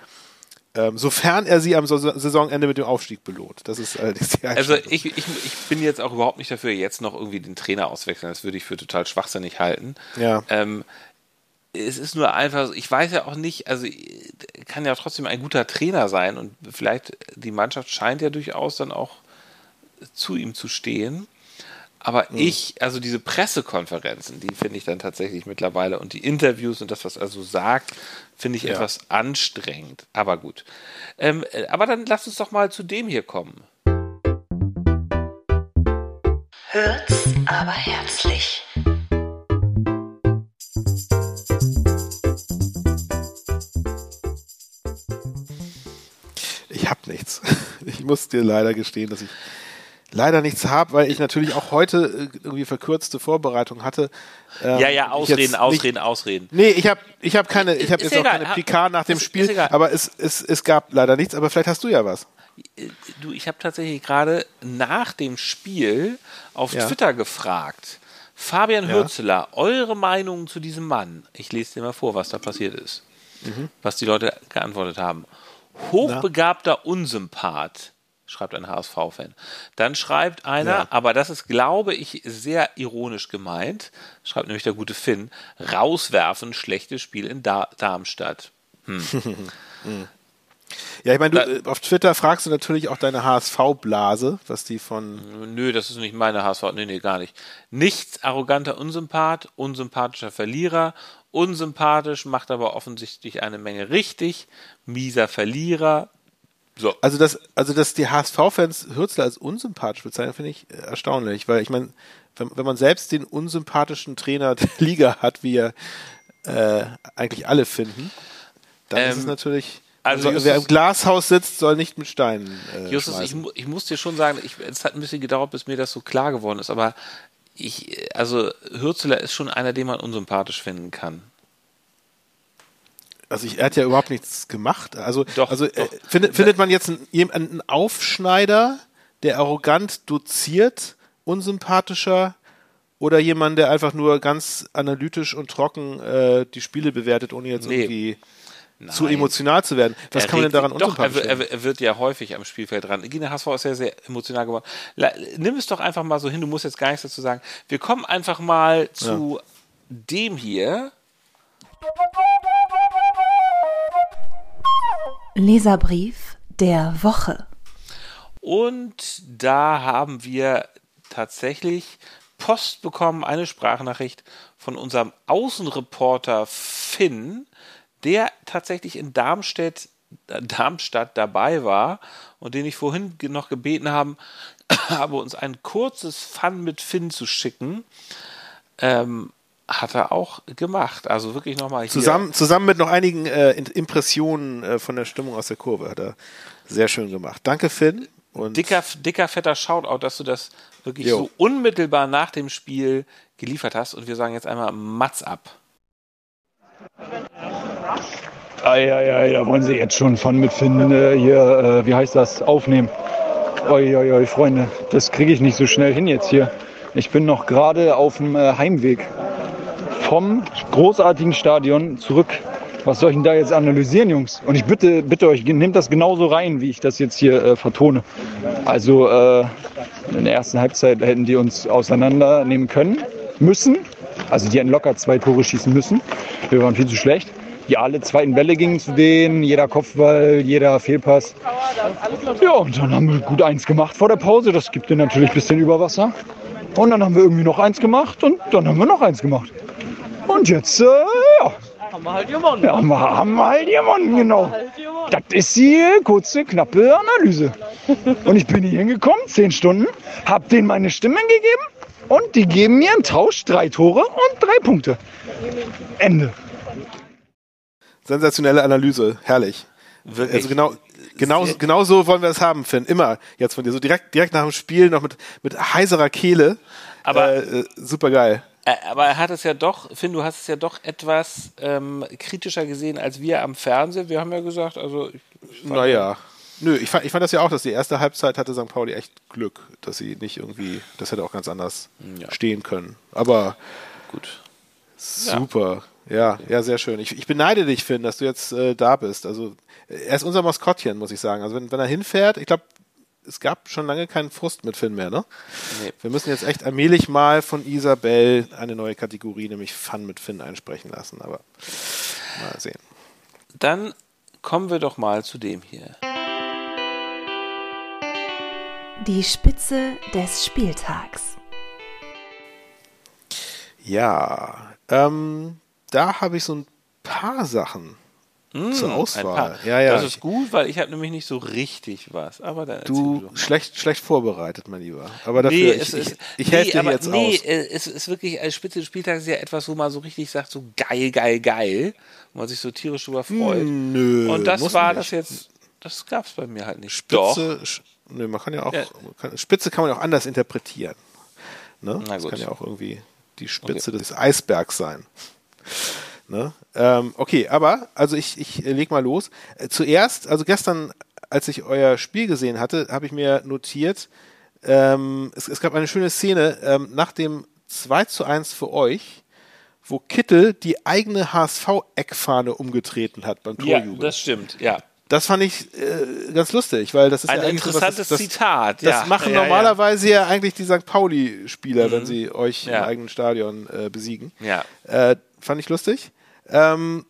Ähm, sofern er sie am Sa- Saisonende mit dem Aufstieg belohnt. Das ist allerdings die Also ich, ich, ich bin jetzt auch überhaupt nicht dafür, jetzt noch irgendwie den Trainer auswechseln. Das würde ich für total schwachsinnig halten. Ja. Ähm, es ist nur einfach, ich weiß ja auch nicht, also äh, kann ja trotzdem ein guter Trainer sein und vielleicht die Mannschaft scheint ja durchaus dann auch zu ihm zu stehen. Aber ich, also diese Pressekonferenzen, die finde ich dann tatsächlich mittlerweile und die Interviews und das, was er so sagt, finde ich Ja. etwas anstrengend. Aber gut. Ähm, äh, aber dann lass uns doch mal zu dem hier kommen. Hört's aber herzlich. Muss dir leider gestehen, dass ich leider nichts habe, weil ich natürlich auch heute äh, irgendwie verkürzte Vorbereitung hatte. Ähm, Ja, ja, ausreden, ausreden, Nicht, ausreden. nee, ich habe ich hab keine, ich habe Ist jetzt auch egal. keine Ha- PK nach dem ist- Spiel, ist aber es, es, es gab leider nichts, aber vielleicht hast du ja was. Du, ich habe tatsächlich gerade nach dem Spiel auf Ja. Twitter gefragt. Fabian Ja. Hürzeler, eure Meinung zu diesem Mann? Ich lese dir mal vor, was da passiert ist. Mhm. Was die Leute geantwortet haben. Hochbegabter Unsympath, schreibt ein HSV-Fan. Dann schreibt einer, Ja. aber das ist, glaube ich, sehr ironisch gemeint, schreibt nämlich der gute Finn, rauswerfen, schlechtes Spiel in da Darmstadt. Ja, ich meine, äh, auf Twitter fragst du natürlich auch deine HSV-Blase, was die von. Nö, das ist nicht meine HSV. Nee, nee, gar nicht. Nichts arroganter Unsympath, unsympathischer Verlierer, unsympathisch, macht aber offensichtlich eine Menge richtig, mieser Verlierer. So. Also, dass, also, dass die HSV-Fans Hürzler als unsympathisch bezeichnen, finde ich erstaunlich, weil ich meine, wenn, wenn man selbst den unsympathischen Trainer der Liga hat, wie er äh, eigentlich alle finden, dann ist Ähm, es natürlich. also Also, wer im Glashaus sitzt, soll nicht mit Steinen. Äh, Justus, ich, ich muss dir schon sagen, ich, es hat ein bisschen gedauert, bis mir das so klar geworden ist, aber ich, also Hürzeler ist schon einer, den man unsympathisch finden kann. Also ich, er hat ja überhaupt nichts gemacht. Also, Doch, also doch. Äh, findet, findet man jetzt einen, einen Aufschneider, der arrogant doziert, unsympathischer oder jemand, der einfach nur ganz analytisch und trocken äh, die Spiele bewertet, ohne jetzt Nee. irgendwie zu Nein. emotional zu werden? Was Er kann man denn daran Doch, er, er, er wird ja häufig am Spielfeld dran. Gina HSV ist ja sehr emotional geworden. La, nimm es doch einfach mal so hin, du musst jetzt gar nichts dazu sagen. Wir kommen einfach mal zu dem hier. Leserbrief der Woche. Und da haben wir tatsächlich Post bekommen, eine Sprachnachricht von unserem Außenreporter Finn, der tatsächlich in Darmstadt Darmstadt dabei war und den ich vorhin noch gebeten haben, habe, uns ein kurzes Fun mit Finn zu schicken, ähm, hat er auch gemacht. Also wirklich nochmal hier. Zusammen, zusammen mit noch einigen äh, Impressionen äh, von der Stimmung aus der Kurve hat er sehr schön gemacht. Danke, Finn. Und dicker, dicker, fetter Shoutout, dass du das wirklich Jo. so unmittelbar nach dem Spiel geliefert hast. Und wir sagen jetzt einmal Mats ab. Eieiei, da wollen sie jetzt schon von mitfinden, äh, hier, äh, wie heißt das, aufnehmen. Uiuiui, Freunde, das kriege ich nicht so schnell hin jetzt hier. Ich bin noch gerade auf dem äh, Heimweg vom großartigen Stadion zurück. Was soll ich denn da jetzt analysieren, Jungs? Und ich bitte, bitte euch, nehmt das genauso rein, wie ich das jetzt hier äh, vertone. Also äh, in der ersten Halbzeit hätten die uns auseinandernehmen können, müssen. Also die hätten locker zwei Tore schießen müssen. Wir waren viel zu schlecht. Die alle zweiten Bälle gingen zu denen, jeder Kopfball, jeder Fehlpass. Ja, und dann haben wir gut eins gemacht vor der Pause. Das gibt dir natürlich ein bisschen Überwasser. Und dann haben wir irgendwie noch eins gemacht und dann haben wir noch eins gemacht. Und jetzt, äh, ja. Haben wir halt gewonnen. Ja, haben wir, haben wir halt gewonnen, genau. Das ist die kurze, knappe Analyse. Und ich bin hier hingekommen, zehn Stunden, hab denen meine Stimmen gegeben und die geben mir im Tausch drei Tore und drei Punkte. Ende. sensationelle Analyse. Herrlich. Wirklich. Also genau, genau, genau so wollen wir es haben, Finn. Immer jetzt von dir. So direkt, direkt nach dem Spiel noch mit, mit heiserer Kehle. Aber- äh, äh, super geil. Äh, Aber er hat es ja doch, Finn, du hast es ja doch etwas ähm, kritischer gesehen als wir am Fernsehen. Wir haben ja gesagt, also Naja. Nö, ich fand, ich fand das ja auch, dass die erste Halbzeit hatte St. Pauli echt Glück, dass sie nicht irgendwie, das hätte auch ganz anders Ja. stehen können. Aber gut. super. Ja, ja, sehr schön. Ich, ich beneide dich, Finn, dass du jetzt äh, da bist. Also, er ist unser Maskottchen, muss ich sagen. Also, wenn, wenn er hinfährt, ich glaube, es gab schon lange keinen Frust mit Finn mehr, ne? Nee. Wir müssen jetzt echt allmählich mal von Isabel eine neue Kategorie, nämlich Fun mit Finn, einsprechen lassen. Aber mal sehen. Dann kommen wir doch mal zu dem hier. Die Spitze des Spieltags. Ja, ähm, da habe ich so ein paar Sachen zur Hm, ein Auswahl. Ja, ja. Das ist gut, weil ich habe nämlich nicht so richtig was. Aber dann du doch schlecht, schlecht vorbereitet, mein Lieber. Aber dafür, Nee, ich, es ich, helfe nee, dir aber jetzt nee, aus. äh, es ist wirklich, als Spitze des Spieltags ist ja etwas, wo man so richtig sagt, so geil, geil, geil. Wo man sich so tierisch drüber freut. Hm, Nö, Und das war nicht. das jetzt, das gab es bei mir halt nicht. Doch. Spitze, sch- nö, man kann ja auch, Ja. man kann, Spitze kann man ja auch anders interpretieren. Ne? Na das gut. kann ja auch irgendwie die Spitze des Eisbergs sein. Ne? Ähm, okay, aber, also ich, ich äh, leg mal los. Äh, zuerst, also gestern, als ich euer Spiel gesehen hatte, habe ich mir notiert, ähm, es, es gab eine schöne Szene ähm, nach dem 2 zu 1 für euch, wo Kittel die eigene HSV-Eckfahne umgetreten hat beim Ja, Torjubel. das stimmt, ja. Das fand ich äh, ganz lustig, weil das ist Ein ja so was, interessantes das, das, Zitat, Das ja. machen Ja, ja. normalerweise ja. eigentlich die St. Pauli-Spieler, wenn sie euch Ja. im eigenen Stadion äh, besiegen. Ja. Äh, fand ich lustig. Ähm,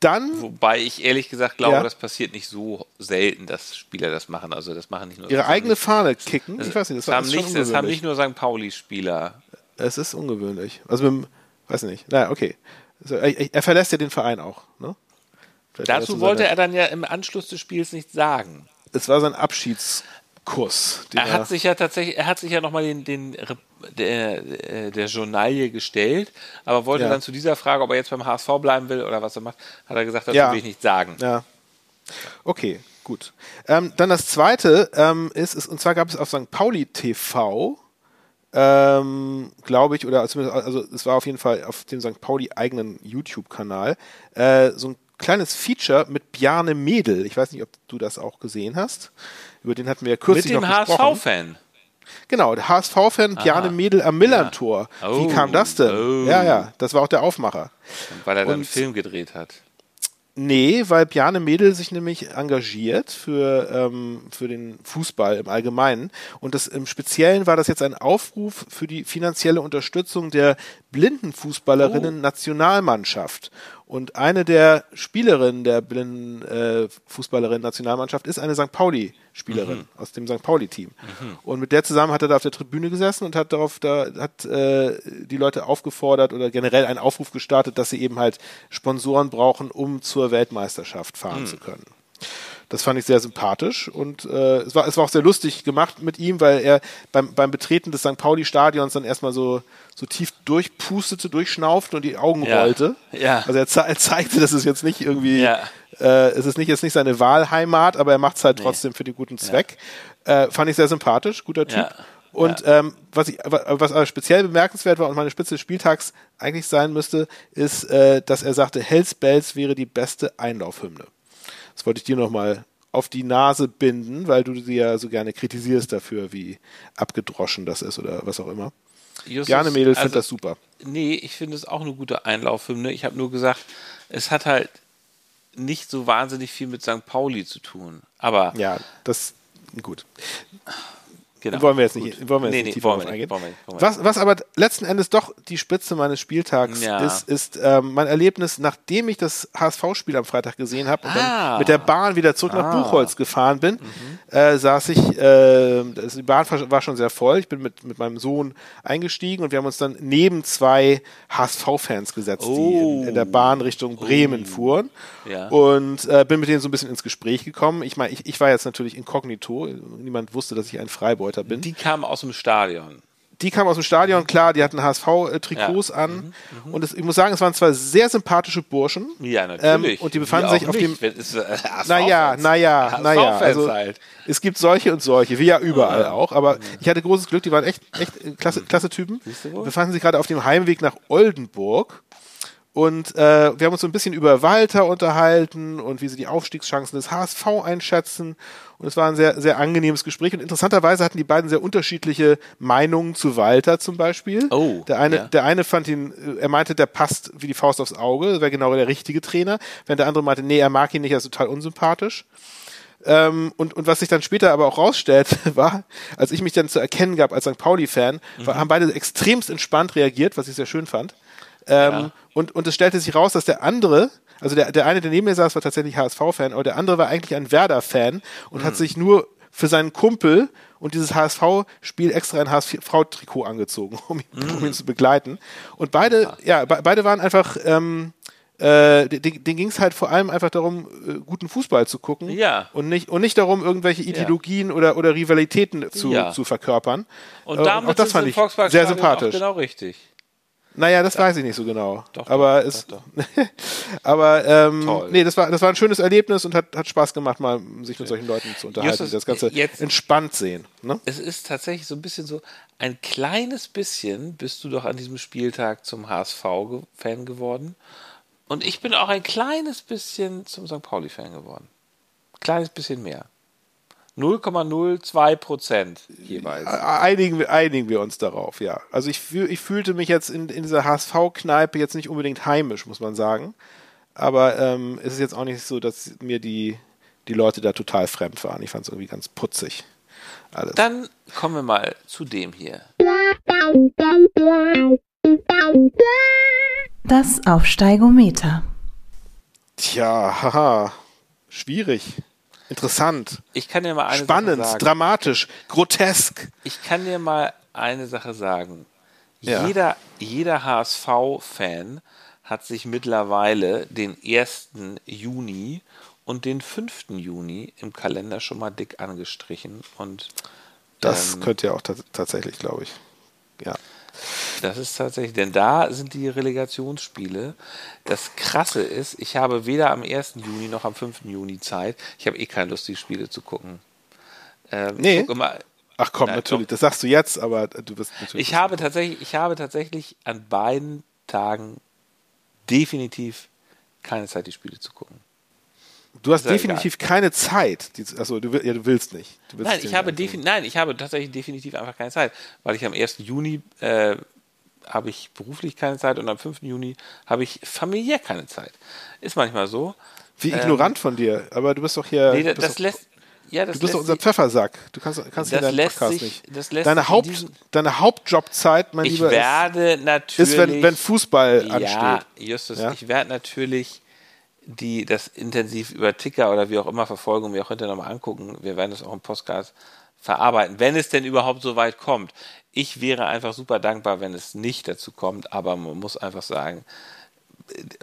dann Wobei ich ehrlich gesagt glaube, Ja. das passiert nicht so selten, dass Spieler das machen. Also das machen nicht nur ihre eigene Fahne kicken. das, Ich weiß nicht, das, das, haben nicht, das haben nicht nur St. Pauli-Spieler. Es ist ungewöhnlich. Also mit dem, weiß nicht. Naja, okay. Also, er, er verlässt ja den Verein auch. Ne? Dazu wollte er dann ja im Anschluss des Spiels nichts sagen. Es war sein Abschiedskuss. Den Er hat sich ja tatsächlich, er hat sich ja nochmal den, den der, der, der Journalie gestellt, aber wollte Ja. dann zu dieser Frage, ob er jetzt beim HSV bleiben will oder was er macht, hat er gesagt, dazu Ja. will ich nichts sagen. Ja. Okay, gut. Ähm, dann das zweite ähm, ist, ist, und zwar gab es auf St. Pauli TV, ähm, glaube ich, oder zumindest, also es war auf jeden Fall auf dem St. Pauli eigenen YouTube-Kanal, äh, so ein kleines Feature mit Bjarne Mädel. Ich weiß nicht, ob du das auch gesehen hast. Über den hatten wir ja kürzlich Mit dem noch gesprochen. HSV-Fan. Genau, der HSV-Fan Bjarne Mädel am Millantor. Ja. Wie Oh, kam das denn? oh. Ja, ja, das war auch der Aufmacher. Weil er dann einen Und- Film gedreht hat. Nee, weil Bjarne Mädel sich nämlich engagiert für, ähm, für den Fußball im Allgemeinen. Und das im Speziellen war das jetzt ein Aufruf für die finanzielle Unterstützung der Blindenfußballerinnen Nationalmannschaft. Und eine der Spielerinnen der blinden äh, Fußballerinnen Nationalmannschaft ist eine St. Pauli-Spielerin aus dem St. Pauli-Team. Und mit der zusammen hat er da auf der Tribüne gesessen und hat darauf da hat äh, die Leute aufgefordert oder generell einen Aufruf gestartet, dass sie eben halt Sponsoren brauchen, um zur Weltmeisterschaft fahren zu können. Das fand ich sehr sympathisch und äh, es, war, es war auch sehr lustig gemacht mit ihm, weil er beim, beim Betreten des St. Pauli-Stadions dann erstmal so, so tief durchpustete, durchschnaufte und die Augen Ja. rollte. Ja. Also er, ze er zeigte, dass es jetzt nicht irgendwie, Ja. äh, es ist nicht jetzt nicht seine Wahlheimat, aber er macht es halt trotzdem für den guten Zweck. Äh, fand ich sehr sympathisch, guter Typ. Ja. Und ähm, was, ich, wa- was aber speziell bemerkenswert war und meine Spitze des Spieltags eigentlich sein müsste, ist, äh, dass er sagte, Hells Bells wäre die beste Einlaufhymne. Das wollte ich dir nochmal auf die Nase binden, weil du sie ja so gerne kritisierst dafür, wie abgedroschen das ist oder was auch immer. Justus, Gerne Mädel findet also, das super. Nee, ich finde es auch eine gute Einlaufhymne. Ich habe nur gesagt, es hat halt nicht so wahnsinnig viel mit St. Pauli zu tun. Aber Ja, das gut. Genau. wollen wir jetzt Gut. nicht, wollen wir jetzt nee, nicht nee, tiefer wollen wir nicht, eingehen. wollen wir nicht, wollen wir Was, was aber letzten Endes doch die Spitze meines Spieltags Ja. ist, ist ähm, mein Erlebnis, nachdem ich das HSV-Spiel am Freitag gesehen habe und Ah. dann mit der Bahn wieder zurück nach Ah. Mhm. Buchholz gefahren bin, äh, saß ich, äh, die Bahn war schon sehr voll, ich bin mit, mit meinem Sohn eingestiegen und wir haben uns dann neben zwei HSV-Fans gesetzt, die Oh. in, in der Bahn Richtung Bremen fuhren Ja. und äh, bin mit denen so ein bisschen ins Gespräch gekommen. Ich meine, ich, ich war jetzt natürlich inkognito, niemand wusste, dass ich ein Freibeuter bin. Die kamen aus dem Stadion. Die kamen aus dem Stadion, klar, die hatten HSV-Trikots Ja. an. Und es, ich muss sagen, es waren zwei sehr sympathische Burschen. Ja, natürlich. Ähm, und die befanden sich auf dem. nicht, äh, HSV-Fans. Naja, naja, naja. Also, halt. Es gibt solche und solche, wie ja überall auch. Aber ich hatte großes Glück, die waren echt, echt klasse, klasse Typen. Siehst du wohl? Befanden sich gerade auf dem Heimweg nach Oldenburg. Und äh, wir haben uns so ein bisschen über Walter unterhalten und wie sie die Aufstiegschancen des HSV einschätzen. Und es war ein sehr, sehr angenehmes Gespräch. Und interessanterweise hatten die beiden sehr unterschiedliche Meinungen zu Walter zum Beispiel. Oh, der eine, ja. der eine fand ihn, äh, er meinte, der passt wie die Faust aufs Auge, wäre genau der richtige Trainer. Während der andere meinte, nee, er mag ihn nicht, er ist total unsympathisch. Ähm, und, und was sich dann später aber auch rausstellte, war, als ich mich dann zu erkennen gab als St. Pauli-Fan, war- haben beide extremst entspannt reagiert, was ich sehr schön fand. Ähm, Ja. und, und es stellte sich raus, dass der andere, also der, der eine, der neben mir saß, war tatsächlich HSV-Fan, aber der andere war eigentlich ein Werder-Fan und hat sich nur für seinen Kumpel und dieses HSV-Spiel extra ein HSV-Trikot angezogen, um ihn, um ihn zu begleiten. Und beide, ja, be beide waren einfach, ähm, äh, den, denen ging es halt vor allem einfach darum, äh, guten Fußball zu gucken Ja. und nicht und nicht darum, irgendwelche Ideologien oder, oder Rivalitäten zu, Ja. zu verkörpern. Und Äh, damit auch das fand ich sehr sympathisch. Auch genau richtig. Naja, das weiß ich nicht so genau. Doch, doch, aber doch, es, doch. aber ähm, Toll. nee, das war das war ein schönes Erlebnis und hat, hat Spaß gemacht, mal sich mit solchen Leuten zu unterhalten, Justus, die das Ganze jetzt- entspannt sehen. Ne? Es ist tatsächlich so ein bisschen so, ein kleines bisschen bist du doch an diesem Spieltag zum HSV-Fan geworden. Und ich bin auch ein kleines bisschen zum St. Pauli-Fan geworden. Kleines bisschen mehr. 0,02 Prozent jeweils. Einigen, wir- einigen wir uns darauf, ja. Also ich, fühl, ich fühlte mich jetzt in, in dieser HSV-Kneipe jetzt nicht unbedingt heimisch, muss man sagen. Aber ähm, es ist jetzt auch nicht so, dass mir die, die Leute da total fremd waren. Ich fand es irgendwie ganz putzig. Alles. Dann kommen wir mal zu dem hier. Das Aufsteigometer. Tja, haha. Schwierig. Interessant. Ich kann dir mal eine Spannend, Sache sagen. dramatisch, grotesk. Ich kann dir mal eine Sache sagen. Ja. Jeder, jeder HSV-Fan hat sich mittlerweile den 1. Juni und den 5. Juni im Kalender schon mal dick angestrichen. Und Das ähm, könnte ja auch tats- tatsächlich, glaube ich. Ja. Das ist tatsächlich, denn da sind die Relegationsspiele. Das Krasse ist, ich habe weder am 1. Juni noch am 5. Juni Zeit. Ich habe eh keine Lust, die Spiele zu gucken. Ähm, Nee. Guck immer, Ach komm, Nein, natürlich. doch. Das sagst du jetzt, aber du bist natürlich. ich habe tatsächlich, ich habe tatsächlich an beiden Tagen definitiv keine Zeit, die Spiele zu gucken. Du hast definitiv keine Zeit. Achso, du, ja, du willst nicht. Du willst Nein, ich habe defin nein, ich habe tatsächlich definitiv einfach keine Zeit, weil ich am 1. Juni äh, habe ich beruflich keine Zeit und am 5. Juni habe ich familiär keine Zeit. Ist manchmal so. Wie ignorant von dir. Aber du bist doch hier. ähm, Nee, du das, doch, lässt ja, das du bist doch unser Pfeffersack. Du kannst, kannst hier Das deinen lässt Podcast sich- nicht. deine, Haupt, deine Hauptjobzeit, mein Ich Lieber, werde ist, natürlich ist wenn, wenn Fußball ja, ansteht. Justus, Ja? ich werde natürlich die das intensiv über Ticker oder wie auch immer verfolgen und mir auch hinterher nochmal angucken. Wir werden das auch im Podcast verarbeiten, wenn es denn überhaupt so weit kommt. Ich wäre einfach super dankbar, wenn es nicht dazu kommt, aber man muss einfach sagen,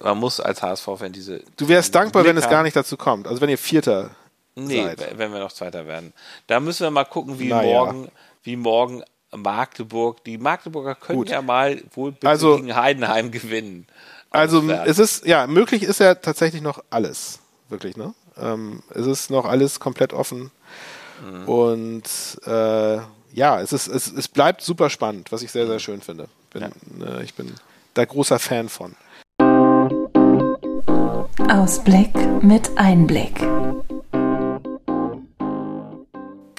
man muss als HSV-Fan diese. Du wärst dankbar, Blick wenn es gar nicht dazu kommt. Also wenn ihr Vierter Nee, seid. wenn wir noch Zweiter werden. Da müssen wir mal gucken, wie Naja. morgen, wie morgen Magdeburg. Die Magdeburger können Gut. ja mal wohl Also- gegen Heidenheim gewinnen. Also es ist, ja, möglich ist ja tatsächlich noch alles. Wirklich, ne? Ähm, es ist noch alles komplett offen. Mhm. Und äh, ja, es, ist, es, es bleibt super spannend, was ich sehr, sehr schön finde. Bin, äh, ich bin da großer Fan von. Ausblick mit Einblick.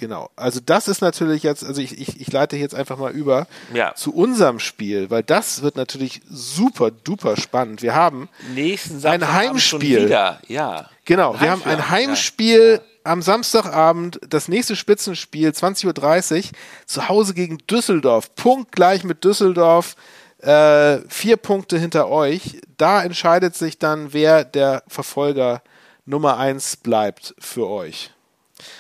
Genau. Also das ist natürlich jetzt, also ich, ich, ich leite jetzt einfach mal über Ja. zu unserem Spiel, weil das wird natürlich super duper spannend. Wir haben Nächsten Ein Heimspiel. Schon wieder. Ja. Genau, wir haben ein Heimspiel am Samstagabend, das nächste Spitzenspiel, 20.30 Uhr, zu Hause gegen Düsseldorf. Punktgleich mit Düsseldorf, äh, vier Punkte hinter euch. Da entscheidet sich dann, wer der Verfolger Nummer eins bleibt für euch.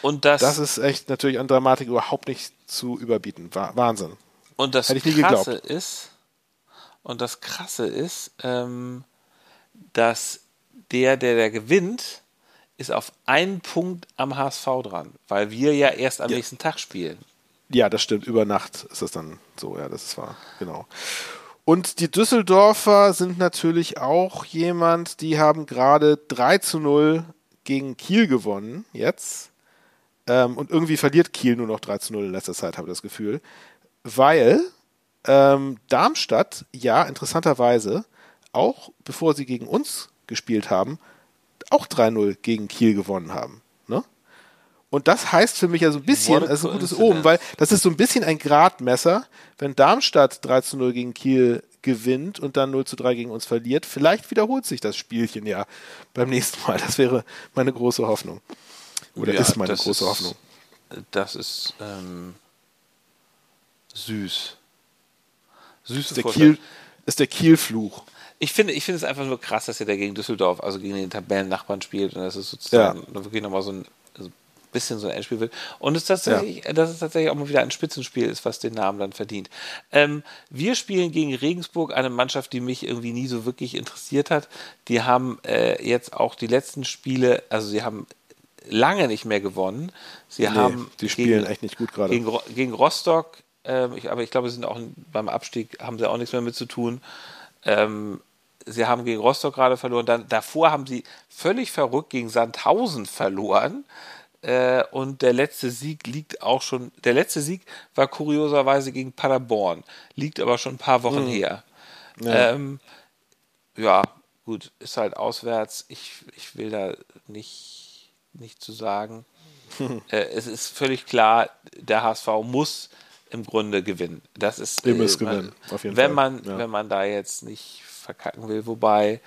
Und das, Das ist echt natürlich an Dramatik überhaupt nicht zu überbieten. Wa- Wahnsinn. und das hätte ich nie Krasse geglaubt. ist, und das Krasse ist, ähm, dass der, der da gewinnt, ist auf einen Punkt am HSV dran, weil wir ja erst am Ja. nächsten Tag spielen. Ja, das stimmt. Über Nacht ist das dann so, ja, das ist wahr. Genau. Und die Düsseldorfer sind natürlich auch jemand, die haben gerade 3 zu 0 gegen Kiel gewonnen, jetzt. Ähm, und irgendwie verliert Kiel nur noch 3 zu 0 in letzter Zeit, habe ich das Gefühl. Weil ähm, Darmstadt, ja, interessanterweise, auch bevor sie gegen uns gespielt haben, auch 3-0 gegen Kiel gewonnen haben. Ne? Und das heißt für mich ja so ein bisschen, also ein gutes. Oben, weil das ist so ein bisschen ein Gradmesser, wenn Darmstadt 3 zu 0 gegen Kiel gewinnt und dann 0 zu 3 gegen uns verliert, vielleicht wiederholt sich das Spielchen ja beim nächsten Mal. Das wäre meine große Hoffnung. Oder Ja, ist meine das große ist- Hoffnung. Das ist ähm, süß. Süße Der. Kiel, ist der Kiel-Fluch. Ich finde, ich finde es einfach nur krass, dass er da gegen Düsseldorf, also gegen den Tabellennachbarn spielt und dass es sozusagen wirklich nochmal so ein also bisschen so ein Endspiel wird. Und es tatsächlich, dass es tatsächlich auch mal wieder ein Spitzenspiel ist, was den Namen dann verdient. Ähm, wir spielen gegen Regensburg, eine Mannschaft, die mich irgendwie nie so wirklich interessiert hat. Die haben äh, jetzt auch die letzten Spiele, also sie haben lange nicht mehr gewonnen. Sie haben die spielen gegen- echt nicht gut gerade. Gegen, gegen Rostock, ähm, ich, aber ich glaube, sie sind auch beim Abstieg, haben sie auch nichts mehr mit zu tun. Ähm, sie haben gegen Rostock gerade verloren. Dann, davor haben sie völlig verrückt gegen Sandhausen verloren. Äh, und der letzte Sieg liegt auch schon. Der letzte Sieg war kurioserweise gegen Paderborn, liegt aber schon ein paar Wochen her. Ja. Ähm, ja, gut, ist halt auswärts. Ich, ich will da nicht, nicht zu sagen. äh, es ist völlig klar, der HSV muss im Grunde gewinnen. Das ist, müsst man- gewinnen, auf jeden wenn Fall. Man, Ja. Wenn man da jetzt nicht verkacken will, wobei,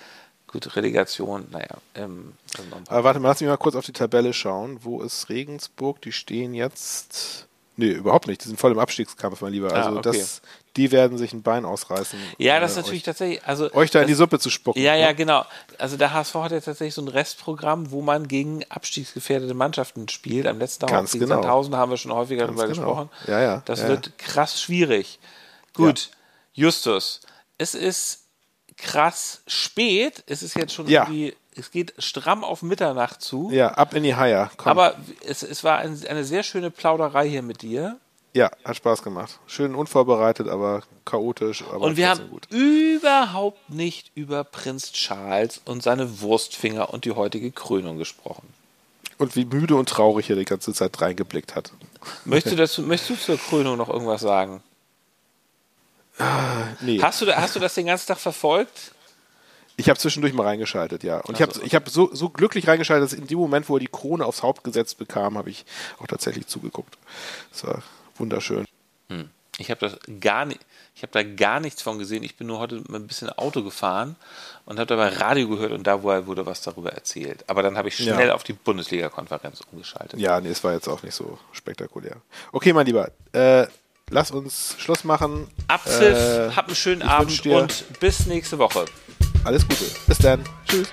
gut, Relegation, naja. Ähm, paar- Aber warte mal, lass mich mal kurz auf die Tabelle schauen. Wo ist Regensburg? Die stehen jetzt. Nee, überhaupt nicht. Die sind voll im Abstiegskampf, mein Lieber. Ah, Also okay. das, die werden sich ein Bein ausreißen. ja, das äh, ist natürlich euch, tatsächlich, also euch da in die das- Suppe zu spucken. Ja, ja, ne? genau. Also der HSV hat ja tatsächlich so ein Restprogramm, wo man gegen abstiegsgefährdete Mannschaften spielt. Am letzten Tag Ganz gegen genau. Haben wir schon häufiger Ganz darüber genau. gesprochen. Ja, ja, Das ja, wird krass schwierig. Gut, Justus, es ist krass spät. Es ist jetzt schon Ja. irgendwie, es geht stramm auf Mitternacht zu. Ja, ab in die Haie. Komm. Aber es, es war ein, eine sehr schöne Plauderei hier mit dir. ja, hat Spaß gemacht. Schön unvorbereitet, aber chaotisch. Aber Und wir haben gut. überhaupt nicht über Prinz Charles und seine Wurstfinger und die heutige Krönung gesprochen. Und wie müde und traurig er die ganze Zeit reingeblickt hat. Möchtest du, dazu, möchtest du zur Krönung noch irgendwas sagen? Nee. Hast du, hast du das den ganzen Tag verfolgt? Ich habe zwischendurch mal reingeschaltet, ja. Und ich Also, habe ich hab so, so glücklich reingeschaltet, dass in dem Moment, wo er die Krone aufs Haupt gesetzt bekam, habe ich auch tatsächlich zugeguckt. Das war wunderschön. Ich habe das gar nicht, ich habe da gar nichts von gesehen. Ich bin nur heute mit ein bisschen Auto gefahren und habe dabei Radio gehört und da wurde was darüber erzählt. Aber dann habe ich schnell Ja. auf die Bundesliga-Konferenz umgeschaltet. Ja, nee, es war jetzt auch nicht so spektakulär. Okay, mein Lieber, äh, lass uns Schluss machen. Abpfiff, Äh, hab einen schönen ich Abend und bis nächste Woche. Alles Gute. Bis dann. Tschüss.